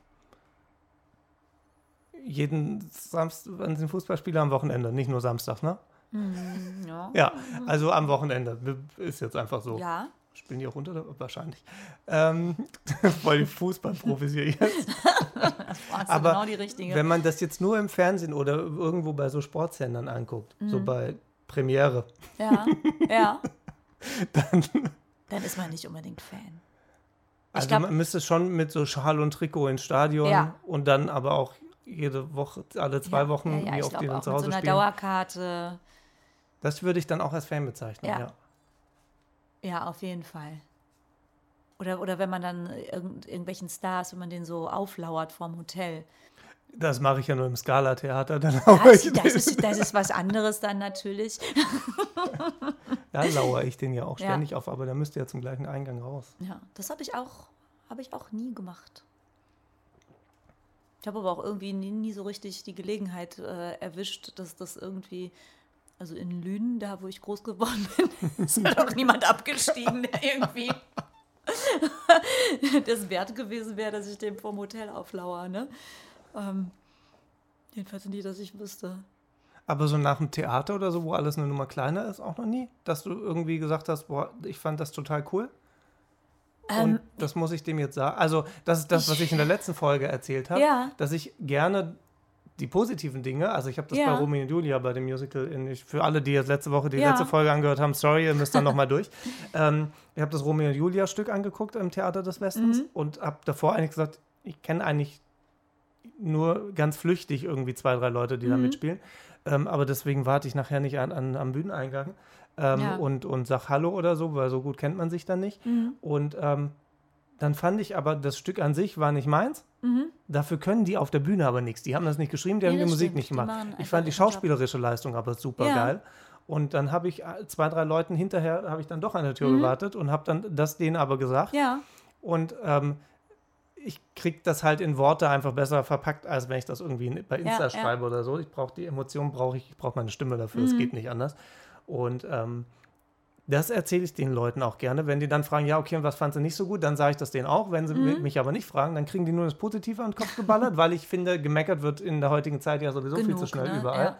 jeden Samstag, wenn sie ein Fußballspieler am Wochenende, nicht nur Samstag, ne? Ja. Ja, also am Wochenende. Ist jetzt einfach so. Ja. Spielen die auch unter? Wahrscheinlich. Ähm, voll die Fußballprofis hier jetzt. Aber genau die richtige. Wenn man das jetzt nur im Fernsehen oder irgendwo bei so Sportsendern anguckt, Mhm. so bei Premiere, ja, ja. dann, Dann ist man nicht unbedingt Fan. also glaub- man müsste schon mit so Schal und Trikot ins Stadion Ja. und dann aber auch jede Woche, alle zwei ja, Wochen, ja, ja, wie oft die dann auch zu mit Hause so einer spielen. Dauerkarte. Das würde ich dann auch als Fan bezeichnen, Ja. ja. Ja, auf jeden Fall. Oder, oder wenn man dann irgend, irgendwelchen Stars, wenn man den so auflauert vorm Hotel. Das mache ich ja nur im Scala-Theater, dann Das, das, ist, das ist was anderes dann natürlich. Da lauere ich den ja auch Ja. ständig auf, aber der müsste ja zum gleichen Eingang raus. Ja, das habe ich auch, habe ich auch nie gemacht. Ich habe aber auch irgendwie nie, nie so richtig die Gelegenheit äh, erwischt, dass das irgendwie, also in Lünen, da wo ich groß geworden bin, ist ja doch niemand abgestiegen, der irgendwie das wert gewesen wäre, dass ich dem vom Hotel auflauere. Ne? Ähm, jedenfalls nicht, dass ich wüsste. Aber so nach dem Theater oder so, wo alles eine Nummer kleiner ist, auch noch nie? Dass du irgendwie gesagt hast, boah, ich fand das total cool? und das muss ich dem jetzt sagen. Also, das ist das, was ich in der letzten Folge erzählt habe, Ja. dass ich gerne die positiven Dinge, also ich habe das Ja. bei Romeo und Julia bei dem Musical, in, für alle, die jetzt letzte Woche die Ja. letzte Folge angehört haben, sorry, ihr müsst dann nochmal durch. Ähm, ich habe das Romeo und Julia Stück angeguckt im Theater des Westens Mhm. und habe davor eigentlich gesagt, ich kenne eigentlich nur ganz flüchtig irgendwie zwei, drei Leute, die da Mhm. mitspielen. Ähm, aber deswegen warte ich nachher nicht an, an, am Bühneneingang ähm, Ja. und, und sag Hallo oder so, weil so gut kennt man sich dann nicht. Mhm. Und ähm, dann fand ich aber, das Stück an sich war nicht meins. Dafür können die auf der Bühne aber nichts. Die haben das nicht geschrieben, die Nee, haben die Musik stimmt. nicht gemacht. Ich fand die ihren Job. schauspielerische Leistung aber super Ja. geil. Und dann habe ich äh, zwei, drei Leuten hinterher, habe ich dann doch an der Tür Mhm. gewartet und habe dann das denen aber gesagt. Ja. Und ähm, ich kriege das halt in Worte einfach besser verpackt, als wenn ich das irgendwie bei Insta Ja, ja. schreibe oder so. Ich brauche die Emotion, brauche ich, ich brauche meine Stimme dafür, es Mhm. geht nicht anders. Und ähm, das erzähle ich den Leuten auch gerne. Wenn die dann fragen, ja, okay, und was fandst du nicht so gut, dann sage ich das denen auch. Wenn sie Mhm. mich aber nicht fragen, dann kriegen die nur das Positive an den Kopf geballert, weil ich finde, gemeckert wird in der heutigen Zeit ja sowieso viel zu Genug, schnell ne? überall. Ja.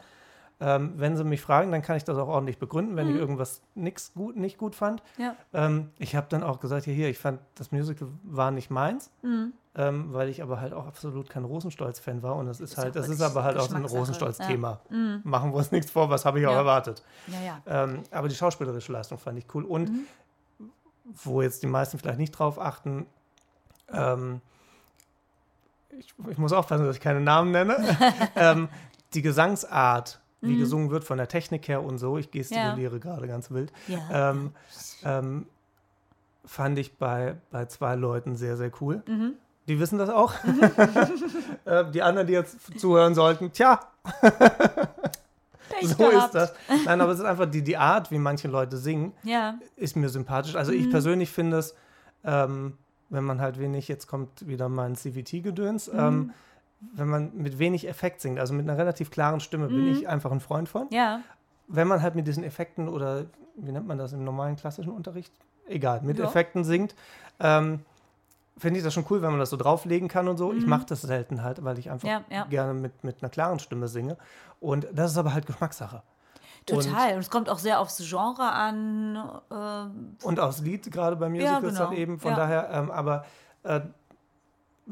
Ähm, wenn sie mich fragen, dann kann ich das auch ordentlich begründen, wenn ich Mhm. irgendwas nix gut, nicht gut fand. Ja. Ähm, ich habe dann auch gesagt, ja, hier, ich fand, das Musical war nicht meins, Mhm. ähm, weil ich aber halt auch absolut kein Rosenstolz-Fan war. Und das ist, Ist halt, auch das ist aber halt auch so ein Rosenstolz-Thema. Mhm. Machen wir uns nichts vor, was habe ich auch Ja. erwartet. Ja, ja. Ähm, aber die schauspielerische Leistung fand ich cool. Und Mhm. wo jetzt die meisten vielleicht nicht drauf achten, ähm, ich, ich muss aufpassen, dass ich keine Namen nenne, ähm, die Gesangsart, wie Mhm. gesungen wird von der Technik her und so, ich gestikuliere gerade ganz wild, ja. ähm, ähm, fand ich bei, bei zwei Leuten sehr, sehr cool. Mhm. Die wissen das auch. äh, die anderen, die jetzt zuhören sollten, tja, so gehabt. ist das. Nein, aber es ist einfach die, die Art, wie manche Leute singen, Ja. ist mir sympathisch. Also Mhm. ich persönlich finde es, ähm, wenn man halt wenig, jetzt kommt wieder mein CVT-Gedöns, Mhm. ähm, wenn man mit wenig Effekt singt, also mit einer relativ klaren Stimme, bin Mhm. ich einfach ein Freund von. Ja. Wenn man halt mit diesen Effekten oder wie nennt man das im normalen klassischen Unterricht? Egal, mit Ja. Effekten singt, ähm, finde ich das schon cool, wenn man das so drauflegen kann und so. Ich Mhm. mache das selten halt, weil ich einfach Ja, ja. gerne mit, mit einer klaren Stimme singe. Und das ist aber halt Geschmackssache. Total. Und es kommt auch sehr aufs Genre an. Äh, Und aufs Lied, gerade bei Musicals genau. dann eben. Von Ja. daher, ähm, aber äh,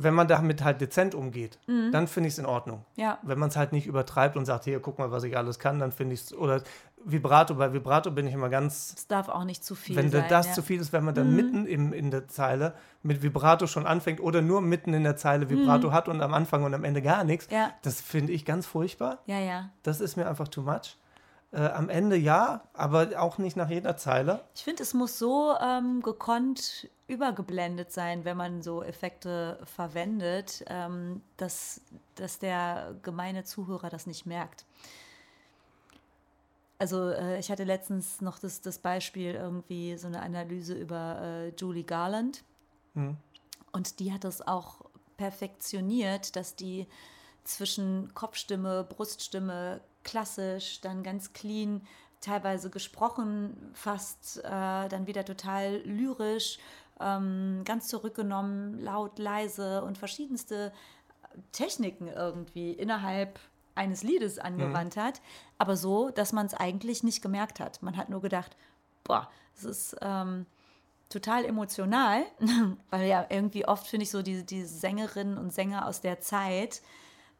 wenn man damit halt dezent umgeht, Mhm. dann finde ich es in Ordnung. ja. Wenn man es halt nicht übertreibt und sagt, hier, guck mal, was ich alles kann, dann finde ich es, oder Vibrato, bei Vibrato bin ich immer ganz, Es darf auch nicht zu viel wenn sein. das ja. zu viel ist, wenn man dann Mhm. mitten im, in der Zeile mit Vibrato schon anfängt oder nur mitten in der Zeile Vibrato hat und am Anfang und am Ende gar nichts, Mhm. Ja, das finde ich ganz furchtbar. ja, ja. Das ist mir einfach too much. Äh, am Ende ja, aber auch nicht nach jeder Zeile. Ich finde, es muss so ähm, gekonnt übergeblendet sein, wenn man so Effekte verwendet, ähm, dass, dass der gemeine Zuhörer das nicht merkt. Also äh, ich hatte letztens noch das, das Beispiel irgendwie so eine Analyse über äh, Julie Garland Hm. und die hat das auch perfektioniert, dass die zwischen Kopfstimme, Bruststimme, klassisch, dann ganz clean, teilweise gesprochen, fast äh, dann wieder total lyrisch, ähm, ganz zurückgenommen, laut, leise und verschiedenste Techniken irgendwie innerhalb eines Liedes angewandt hat, aber so, dass man es eigentlich nicht gemerkt hat. Man hat nur gedacht, boah, es ist ähm, total emotional, weil ja irgendwie oft finde ich so die, die Sängerinnen und Sänger aus der Zeit,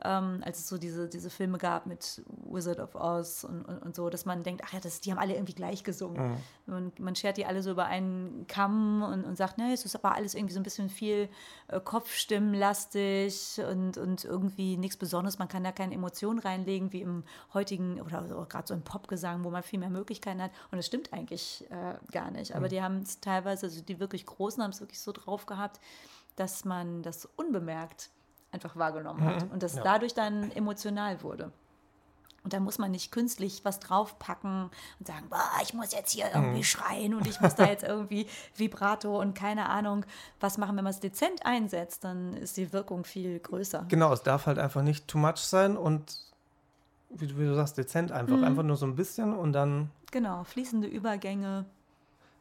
ähm, als es so diese, diese Filme gab mit Wizard of Oz und, und, und so, dass man denkt, ach ja, das, die haben alle irgendwie gleich gesungen. Man, man schert die alle so über einen Kamm und, und sagt, ne, es ist aber alles irgendwie so ein bisschen viel äh, Kopfstimmenlastig und, und irgendwie nichts Besonderes. Man kann da keine Emotionen reinlegen, wie im heutigen oder so, gerade so im Popgesang, wo man viel mehr Möglichkeiten hat. Und das stimmt eigentlich äh, gar nicht. Aber die haben es teilweise, also die wirklich Großen haben es wirklich so drauf gehabt, dass man das unbemerkt einfach wahrgenommen hat und das Ja. dadurch dann emotional wurde. Und da muss man nicht künstlich was draufpacken und sagen, boah, ich muss jetzt hier irgendwie schreien und ich muss da jetzt irgendwie Vibrato und keine Ahnung was machen. Wenn man es dezent einsetzt, dann ist die Wirkung viel größer. Genau, es darf halt einfach nicht too much sein und wie du, wie du sagst, dezent einfach. Mhm. Einfach nur so ein bisschen und dann, Genau, fließende Übergänge.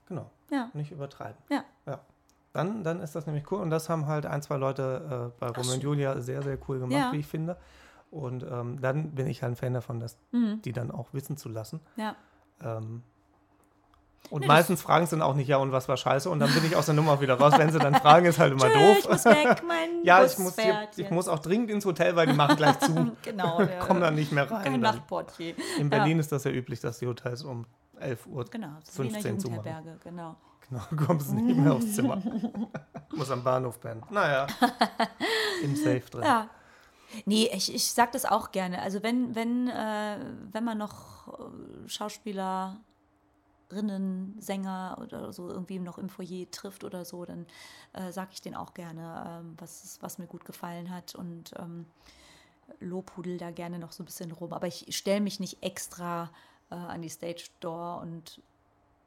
genau, Ja, nicht übertreiben. ja. Ja. Dann, dann ist das nämlich cool und das haben halt ein, zwei Leute äh, bei Romeo und. Julia sehr, sehr cool gemacht, Ja. wie ich finde. Und ähm, dann bin ich halt ein Fan davon, das, Mhm. die dann auch wissen zu lassen. Ja. Ähm, Und meistens fragen sie dann auch nicht, ja, und was war scheiße? Und dann bin ich aus der Nummer wieder raus. Wenn sie dann fragen, ist halt immer doof. ich muss weg, mein ja, ich muss, hier, ich muss auch dringend ins Hotel, weil die machen gleich zu. Genau, ja. Kommen dann nicht mehr rein. Kein. Nachtportier. In Berlin ist das ja üblich, dass die Hotels um 11 Uhr Genau, so wie in der 15 zumachen. Jugendherberge, genau. Genau, kommst nicht mehr aufs Zimmer. Muss am Bahnhof pennen. Naja, im Safe drin. Ja. Nee, ich, ich sag das auch gerne. Also wenn, wenn, äh, wenn man noch äh, Schauspielerinnen, Sänger oder so irgendwie noch im Foyer trifft oder so, dann äh, sage ich denen auch gerne, ähm, was, was mir gut gefallen hat und ähm, lobhudel da gerne noch so ein bisschen rum. Aber ich stelle mich nicht extra äh, an die Stage Door und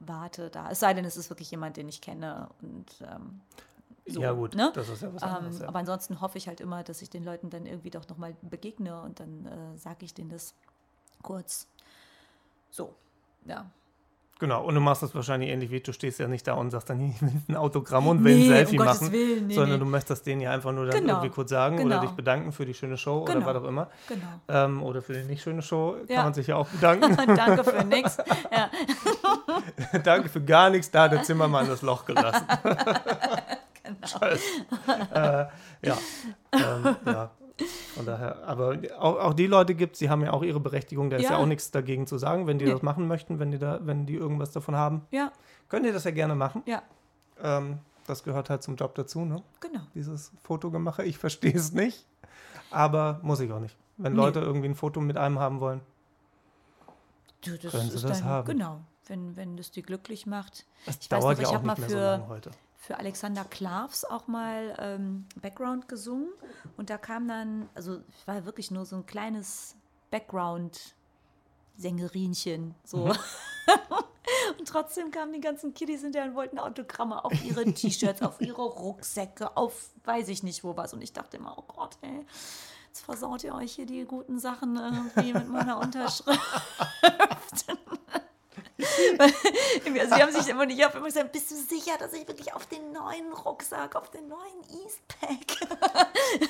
warte da. Es sei denn, es ist wirklich jemand, den ich kenne und ähm, so, ja, gut, ne? das ist ja was anderes. Ähm, ja. Aber ansonsten hoffe ich halt immer, dass ich den Leuten dann irgendwie doch nochmal begegne und dann äh, sage ich denen das kurz. So, ja. Genau, und du machst das wahrscheinlich ähnlich wie du stehst ja nicht da und sagst dann, ein Autogramm und will Nee, ein Selfie um machen, Willen, nee, sondern nee. du möchtest denen ja einfach nur dann Genau, irgendwie kurz sagen oder genau. dich bedanken für die schöne Show oder Genau. was auch immer. Genau. Ähm, oder für die nicht schöne Show kann Ja. man sich ja auch bedanken. Danke für nix. Ja, Danke für gar nichts, da hat der Zimmermann das Loch gelassen. genau. Scheiße. äh, ja. Ähm, ja. Von daher, aber auch, auch die Leute gibt es, die haben ja auch ihre Berechtigung, da ist ja, Ja. auch nichts dagegen zu sagen, wenn die Nee. das machen möchten, wenn die da, wenn die irgendwas davon haben. Ja, Könnt ihr das ja gerne machen. ja, Ähm, das gehört halt zum Job dazu, ne? genau. Dieses Fotogemache. Ich verstehe es nicht, aber muss ich auch nicht. Wenn Nee. Leute irgendwie ein Foto mit einem haben wollen, Du, das Können Sie das dann, haben? Genau, wenn, wenn das dir glücklich macht. das Ich weiß dauert noch, ja ich auch mal nicht mehr so für- lange heute. Für Alexander Klavs auch mal ähm, Background gesungen und da kam dann, also es war wirklich nur so ein kleines Background-Sängerinchen, so. Mhm. und trotzdem kamen die ganzen Kiddies hinterher und wollten Autogramme auf ihre T-Shirts, auf ihre Rucksäcke, auf weiß ich nicht wo was. Und ich dachte immer, oh Gott, ey, jetzt versaut ihr euch hier die guten Sachen irgendwie mit meiner Unterschrift. Also die haben sich immer nicht, ich habe immer gesagt, bist du sicher, dass ich wirklich auf den neuen Rucksack, auf den neuen Eastpack?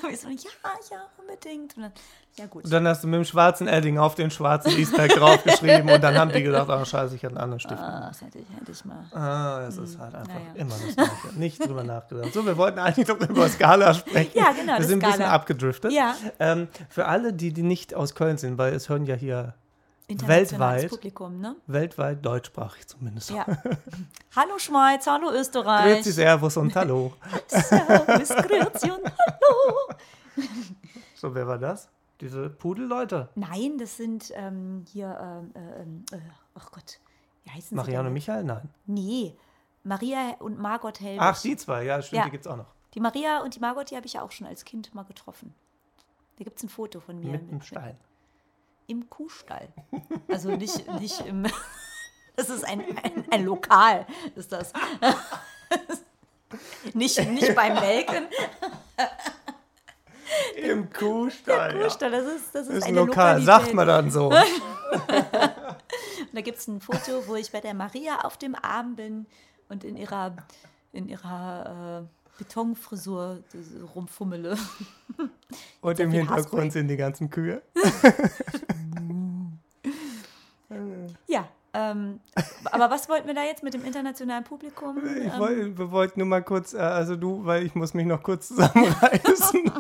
Und ich so, ja, ja, unbedingt. Und dann, ja gut. Und dann hast du mit dem schwarzen Edding auf den schwarzen Eastpack draufgeschrieben und dann haben die gedacht, oh scheiße, ich hatte einen anderen Stift. Ah, das hätte ich, hätte ich mal. Ah, es ist halt einfach naja. immer das Gleiche. Nicht drüber nachgedacht. So, wir wollten eigentlich doch über Skala sprechen. Ja, genau, Wir sind ein bisschen abgedriftet. Ja. Ähm, für alle, die, die nicht aus Köln sind, weil es hören ja hier weltweit. Publikum, ne? weltweit deutschsprachig zumindest. Ja. hallo Schweiz, hallo Österreich. Grüezi, Servus und Hallo. Servus, grüezi und hallo. So, wer war das? Diese Pudelleute? Nein, das sind ähm, hier, ähm, äh, ach Gott, wie heißen Marianne und sie denn? Michael? Nein. Nee, Maria und Margot Helwig. Ach, die zwei, ja, stimmt, Ja. die gibt es auch noch. Die Maria und die Margot, die habe ich ja auch schon als Kind mal getroffen. Da gibt es ein Foto von mir. Mit einem Stein. Im Kuhstall. Also nicht, nicht im. Das ist ein, ein, ein Lokal, ist das. Nicht, nicht beim Melken. Im Kuhstall. ja. Kuhstall, das ist, das ist, Ist ein Lokal, Lokalität. sagt man dann so. Und da gibt es ein Foto, wo ich bei der Maria auf dem Arm bin und in ihrer, in ihrer äh, Betonfrisur rumfummele. Und im Hintergrund sind die ganzen Kühe. Ja, ähm, aber was wollten wir da jetzt mit dem internationalen Publikum? Ich Ähm, woll, wir wollten nur mal kurz, äh, also du, weil ich muss mich noch kurz zusammenreißen.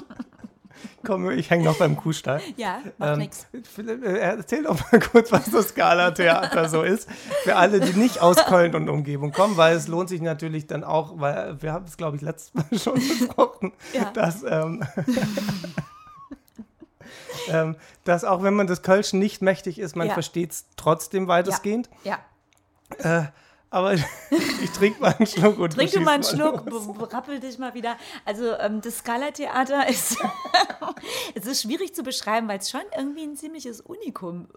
Komm, ich hänge noch beim Kuhstall. ja, macht Ähm, nix. Äh, Erzähl doch mal kurz, was das Scala-Theater so ist. Für alle, die nicht aus Köln und Umgebung kommen, weil es lohnt sich natürlich dann auch, weil wir haben es, glaube ich, letztes Mal schon besprochen, Ja. dass, ähm, ähm, dass auch wenn man des Kölsch nicht mächtig ist, man Ja. versteht es trotzdem weitestgehend. Ja, Äh, aber ich trinke mal einen Schluck und trink du mal einen Schluck, berappel dich mal wieder. Also ähm, das Scala-Theater ist, es ist schwierig zu beschreiben, weil es schon irgendwie ein ziemliches Unikum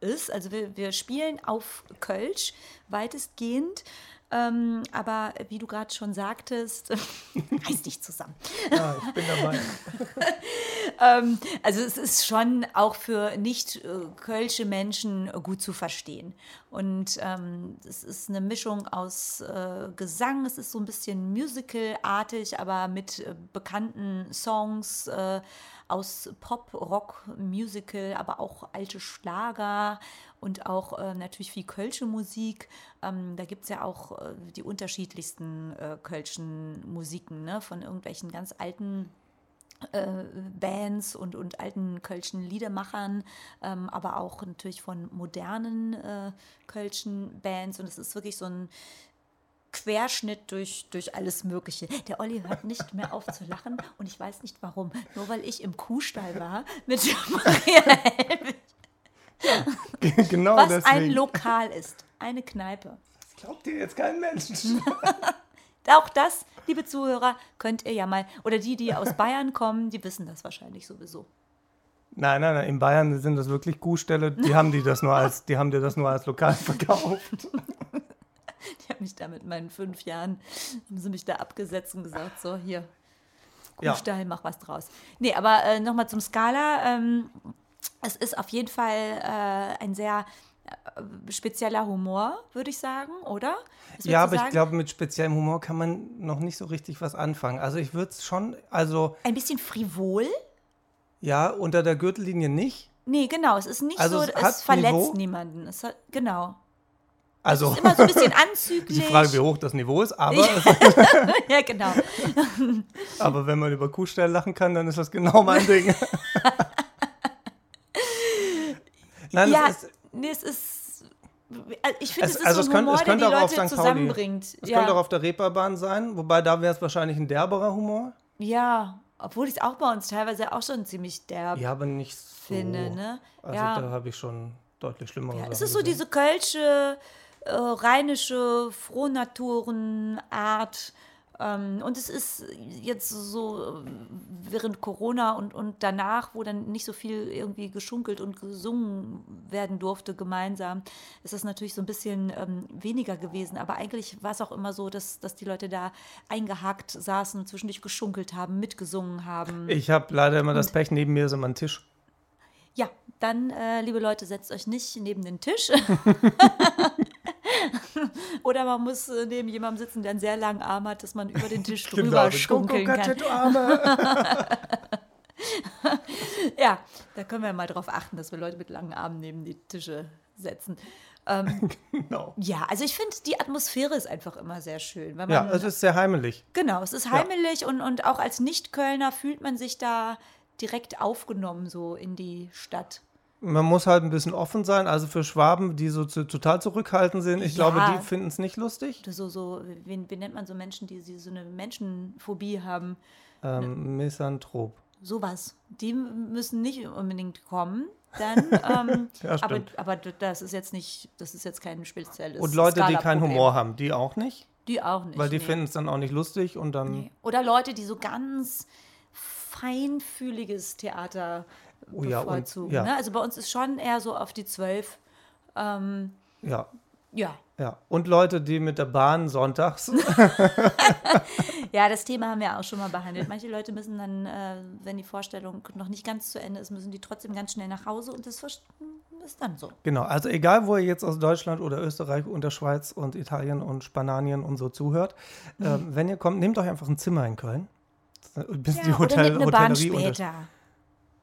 ist. Also wir, wir spielen auf Kölsch weitestgehend. Ähm, aber wie du gerade schon sagtest, reiß dich zusammen. Ja, ich bin dabei. Ähm, also es ist schon auch für nicht äh, kölsche Menschen gut zu verstehen. Und ähm, es ist eine Mischung aus äh, Gesang, es ist so ein bisschen musicalartig, aber mit äh, bekannten Songs äh, aus Pop, Rock, Musical, aber auch alte Schlager und auch äh, natürlich viel Kölsche Musik. Ähm, da gibt es ja auch äh, die unterschiedlichsten äh, Kölschen Musiken, ne? von irgendwelchen ganz alten äh, Bands und, und alten kölschen Liedermachern, ähm, aber auch natürlich von modernen äh, kölschen Bands. Und es ist wirklich so ein Querschnitt durch, durch alles Mögliche. Der Olli hört nicht mehr auf zu lachen und ich weiß nicht warum. Nur weil ich im Kuhstall war mit Maria Helwig. genau Was deswegen. ein Lokal ist. Eine Kneipe. Das glaubt dir jetzt kein Mensch. Auch das, liebe Zuhörer, könnt ihr ja mal, oder die, die aus Bayern kommen, die wissen das wahrscheinlich sowieso. Nein, nein, nein. In Bayern sind das wirklich Kuhställe. Die haben die das nur als, die haben dir das nur als Lokal verkauft. Die haben mich da mit meinen fünf Jahren, haben sie mich da abgesetzt und gesagt, so hier, Ja. Kuhstall, mach was draus. Nee, aber äh, nochmal zum Skala. Ähm, es ist auf jeden Fall äh, ein sehr äh, spezieller Humor, würde ich sagen, oder? Ja, aber du ich sagen? glaube, mit speziellem Humor kann man noch nicht so richtig was anfangen. Also ich würde es schon, also Ein bisschen frivol? ja, unter der Gürtellinie nicht. Nee, genau. Es ist nicht Also so, es es, verletzt Niveau? niemanden. Es hat, genau. Also Es ist immer so ein bisschen anzüglich. die Frage, wie hoch das Niveau ist, aber, ja, genau. aber wenn man über Kuhstelle lachen kann, dann ist das genau mein Ding. Nein, ja, es ist, nee, es ist. also Ich finde, Es- es, ist also so es ein könnte- Humor, es der die auch auf Leute St. Zusammenbringt. es ja. könnte auch auf der Reeperbahn sein, wobei da wäre es wahrscheinlich ein derberer Humor. ja, obwohl ich es auch bei uns teilweise auch schon ziemlich derb Ja, aber nicht so. finde. Ne? Also ja. da habe ich schon deutlich schlimmere Ja, es ist so gesehen. diese kölsche, äh, rheinische Frohnaturenart. Ähm, und es ist jetzt so äh, während Corona und, und danach, wo dann nicht so viel irgendwie geschunkelt und gesungen werden durfte gemeinsam, ist das natürlich so ein bisschen ähm, weniger gewesen. Aber eigentlich war es auch immer so, dass, dass die Leute da eingehakt saßen, zwischendurch geschunkelt haben, mitgesungen haben. Ich habe leider immer das Pech, neben mir ist immer ein Tisch. Ja, dann, äh, liebe Leute, setzt euch nicht neben den Tisch. Oder man muss äh, neben jemandem sitzen, der einen sehr langen Arm hat, dass man über den Tisch drüber schunkeln kann. Ja, da können wir mal drauf achten, dass wir Leute mit langen Armen neben die Tische setzen. Ähm, genau. ja, also ich finde, die Atmosphäre ist einfach immer sehr schön. Weil Ja, man, es ist sehr heimelig. genau, es ist heimelig und, und auch als Nicht-Kölner fühlt man sich da direkt aufgenommen, so in die Stadt. Man muss halt ein bisschen offen sein. Also für Schwaben, die so zu, total zurückhaltend sind, ich Ja. glaube, die finden es nicht lustig. So, so wie, wie nennt man so Menschen, die, die so eine Menschenphobie haben? Ähm, Misanthrop. Sowas. Die müssen nicht unbedingt kommen. Dann, ähm, Ja, aber, aber das ist jetzt nicht, das ist jetzt kein spezielles Und Leute, die keinen. Humor haben, die auch nicht. Die auch nicht. Weil die nee. finden es dann auch nicht lustig und dann. Nee. Oder Leute, die so ganz feinfühliges Theater Oh ja, und- bevorzugen. ja. Ne? Also bei uns ist schon eher so auf die zwölf. Ähm, Ja, ja. ja. Und Leute, die mit der Bahn sonntags. ja, das Thema haben wir auch schon mal behandelt. Manche Leute müssen dann, äh, wenn die Vorstellung noch nicht ganz zu Ende ist, müssen die trotzdem ganz schnell nach Hause und das ist dann so. genau, also egal, wo ihr jetzt aus Deutschland oder Österreich und der Schweiz und Italien und Spanien und so zuhört, Mhm. ähm, wenn ihr kommt, nehmt euch einfach ein Zimmer in Köln. Bis Ja, die oder Hotel, nimmt eine Bahn Hotellerie später.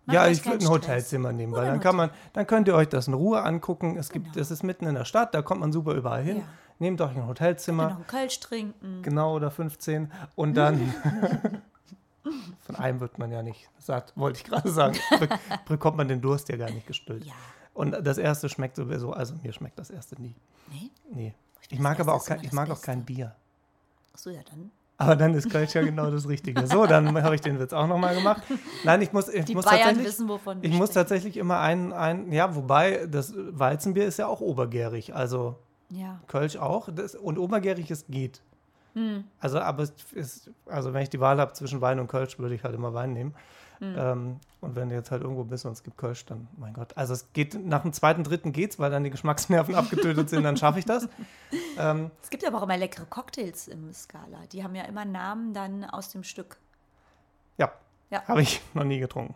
Macht Ja, ich würde ein. Hotelzimmer nehmen, weil dann kann man, dann könnt ihr euch das in Ruhe angucken. Es gibt, Genau. das ist mitten in der Stadt, da kommt man super überall hin. Ja. Nehmt euch ein Hotelzimmer, noch einen Kölsch trinken. genau oder 15 und dann von einem wird man ja nicht satt, wollte ich gerade sagen. Be bekommt man den Durst ja gar nicht gestillt. Ja. Und das erste schmeckt sowieso, also mir schmeckt das erste nie. Nee? Nee. Ich finde, mag aber auch kein, ich mag auch Beste. kein Bier. Achso, ja, dann. Aber dann ist Kölsch ja genau das Richtige. So, dann habe ich den Witz auch nochmal gemacht. Nein, ich muss, ich Die muss Bayern tatsächlich, wissen, wovon Ich muss sprechen. tatsächlich immer ein, ein, ja, wobei das Weizenbier ist ja auch obergärig, also Ja. Kölsch auch. Das, und obergärig ist geht. Hm. Also, aber es ist, also wenn ich die Wahl habe zwischen Wein und Kölsch, würde ich halt immer Wein nehmen. Hm. Ähm, und wenn du jetzt halt irgendwo bist und es gibt Kölsch, dann, mein Gott. Also es geht nach dem zweiten, dritten geht's, weil dann die Geschmacksnerven abgetötet sind, dann schaffe ich das. Ähm, Es gibt aber auch immer leckere Cocktails im Skala. Die haben ja immer Namen dann aus dem Stück. ja, Ja. habe ich noch nie getrunken.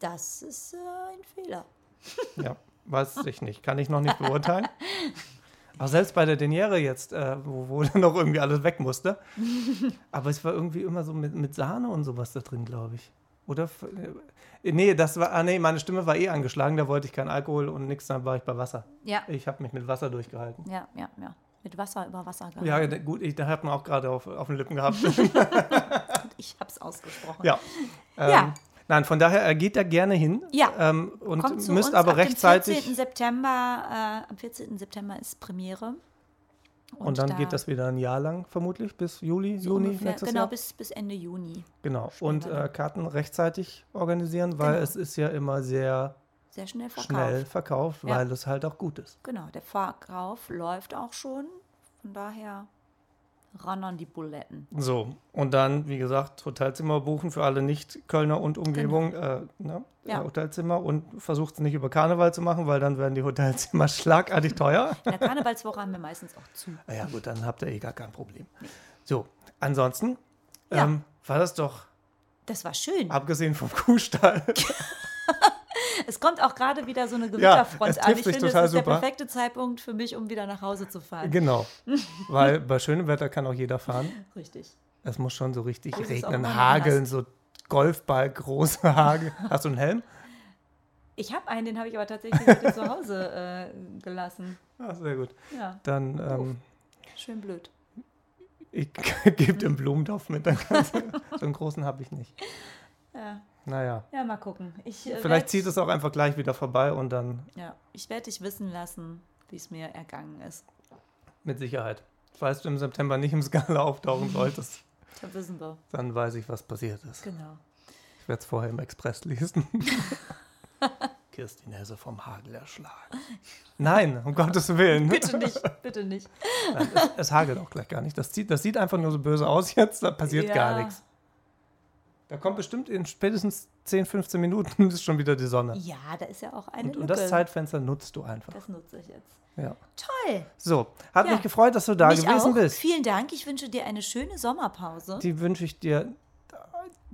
Das ist äh, ein Fehler. Ja, weiß ich nicht. Kann ich noch nicht beurteilen. Aber selbst bei der Deniere jetzt, äh, wo, wo dann noch irgendwie alles weg musste. Aber es war irgendwie immer so mit, mit Sahne und sowas da drin, glaube ich. Oder? äh, Nee, das war, ah, nee, meine Stimme war eh angeschlagen, da wollte ich keinen Alkohol und nichts, dann war ich bei Wasser. Ja, Ich habe mich mit Wasser durchgehalten. ja, ja, ja. Mit Wasser über Wasser gehalten. Ja, gut, ich, da hat man auch gerade auf, auf den Lippen gehabt. Ich hab's ausgesprochen. ja. Ähm, Ja. Nein, von daher äh, geht da gerne hin. Ja. Ähm, und müsst aber ab rechtzeitig. Dem 14. September, äh, am 14. September ist Premiere. Und, dann da geht das wieder ein Jahr lang, vermutlich, bis Juli, so Juni ungefähr, nächstes Genau, Jahr. bis, bis Ende Juni. Genau. Und äh, Karten rechtzeitig organisieren, weil Genau. es ist ja immer sehr Sehr schnell verkauft. schnell verkauft, Ja. weil es halt auch gut ist. Genau, der Verkauf läuft auch schon. Von daher ran an die Buletten. So, und dann, wie gesagt, Hotelzimmer buchen für alle Nicht-Kölner und Umgebung. Äh, ne? Ja. äh, Hotelzimmer und versucht es nicht über Karneval zu machen, weil dann werden die Hotelzimmer schlagartig teuer. In der Karnevalswoche haben wir meistens auch zu. Na ja, gut, dann habt ihr eh gar kein Problem. So, ansonsten Ja. ähm, war das doch, Das war schön. abgesehen vom Kuhstall, Es kommt auch gerade wieder so eine es Gewitterfront an. trifft Ich finde, total ist der super. perfekte Zeitpunkt für mich, um wieder nach Hause zu fahren. genau. weil bei schönem Wetter kann auch jeder fahren. Richtig. Es muss schon so richtig ist auch regnen, hageln, so Golfball, große Hagel. Hast du einen Helm? Ich habe einen, den habe ich aber tatsächlich heute zu Hause äh, gelassen. Ah, sehr gut. Ja, Dann, ähm, schön blöd. ich gebe dem Blumentopf mit. Dann so einen großen habe ich nicht. Ja, Naja, ja mal gucken. Ich, äh, vielleicht zieht es auch einfach gleich wieder vorbei und dann Ja, ich werde dich wissen lassen, wie es mir ergangen ist. mit Sicherheit. Falls du im September nicht im Skala auftauchen solltest, Da wissen wir. dann weiß ich, was passiert ist. Genau. Ich werde es vorher im Express lesen. Kirstin Hesse vom Hagel erschlagen. Nein, um Gottes Willen. Bitte nicht, bitte nicht. Nein, es, es hagelt auch gleich gar nicht. Das sieht, das sieht einfach nur so böse aus jetzt, da passiert Ja. gar nichts. Da kommt bestimmt in spätestens 10, 15 Minuten ist schon wieder die Sonne. Ja, da ist ja auch eine Und, und das Zeitfenster nutzt du einfach. Das nutze ich jetzt. Ja. Toll. So, hat Ja. mich gefreut, dass du da Mich gewesen auch. bist. Vielen Dank. Ich wünsche dir eine schöne Sommerpause. Die wünsche ich dir.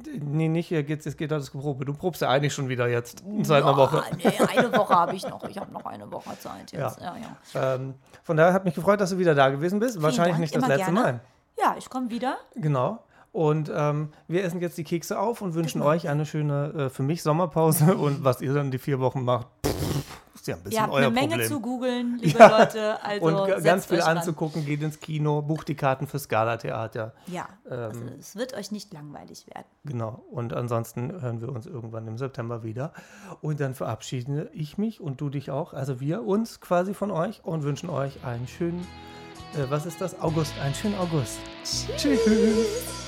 Nee, nicht hier geht's, jetzt geht das Geprobe. Du probst ja eigentlich schon wieder jetzt seit einer Woche. Ja, nee, eine Woche habe ich noch. Ich habe noch eine Woche Zeit jetzt. Ja, ja. Ähm, von daher hat mich gefreut, dass du wieder da gewesen bist. Wahrscheinlich Dank, nicht das immer letzte gerne. Mal. Ja, ich komme wieder. Genau. Und ähm, wir essen jetzt die Kekse auf und wünschen euch eine schöne, äh, für mich Sommerpause. Und was ihr dann die vier Wochen macht, ist ja ein bisschen Ihr habt euer eine Menge Problem. zu googeln, liebe Ja. Leute. Also und ganz viel anzugucken, geht ins Kino, bucht die Karten fürs Gala-Theater. Ja, also Ähm. es wird euch nicht langweilig werden. Genau. Und ansonsten hören wir uns irgendwann im September wieder. Und dann verabschiede ich mich und du dich auch, also wir uns quasi von euch und wünschen euch einen schönen, äh, was ist das? August, einen schönen August. Tschüss.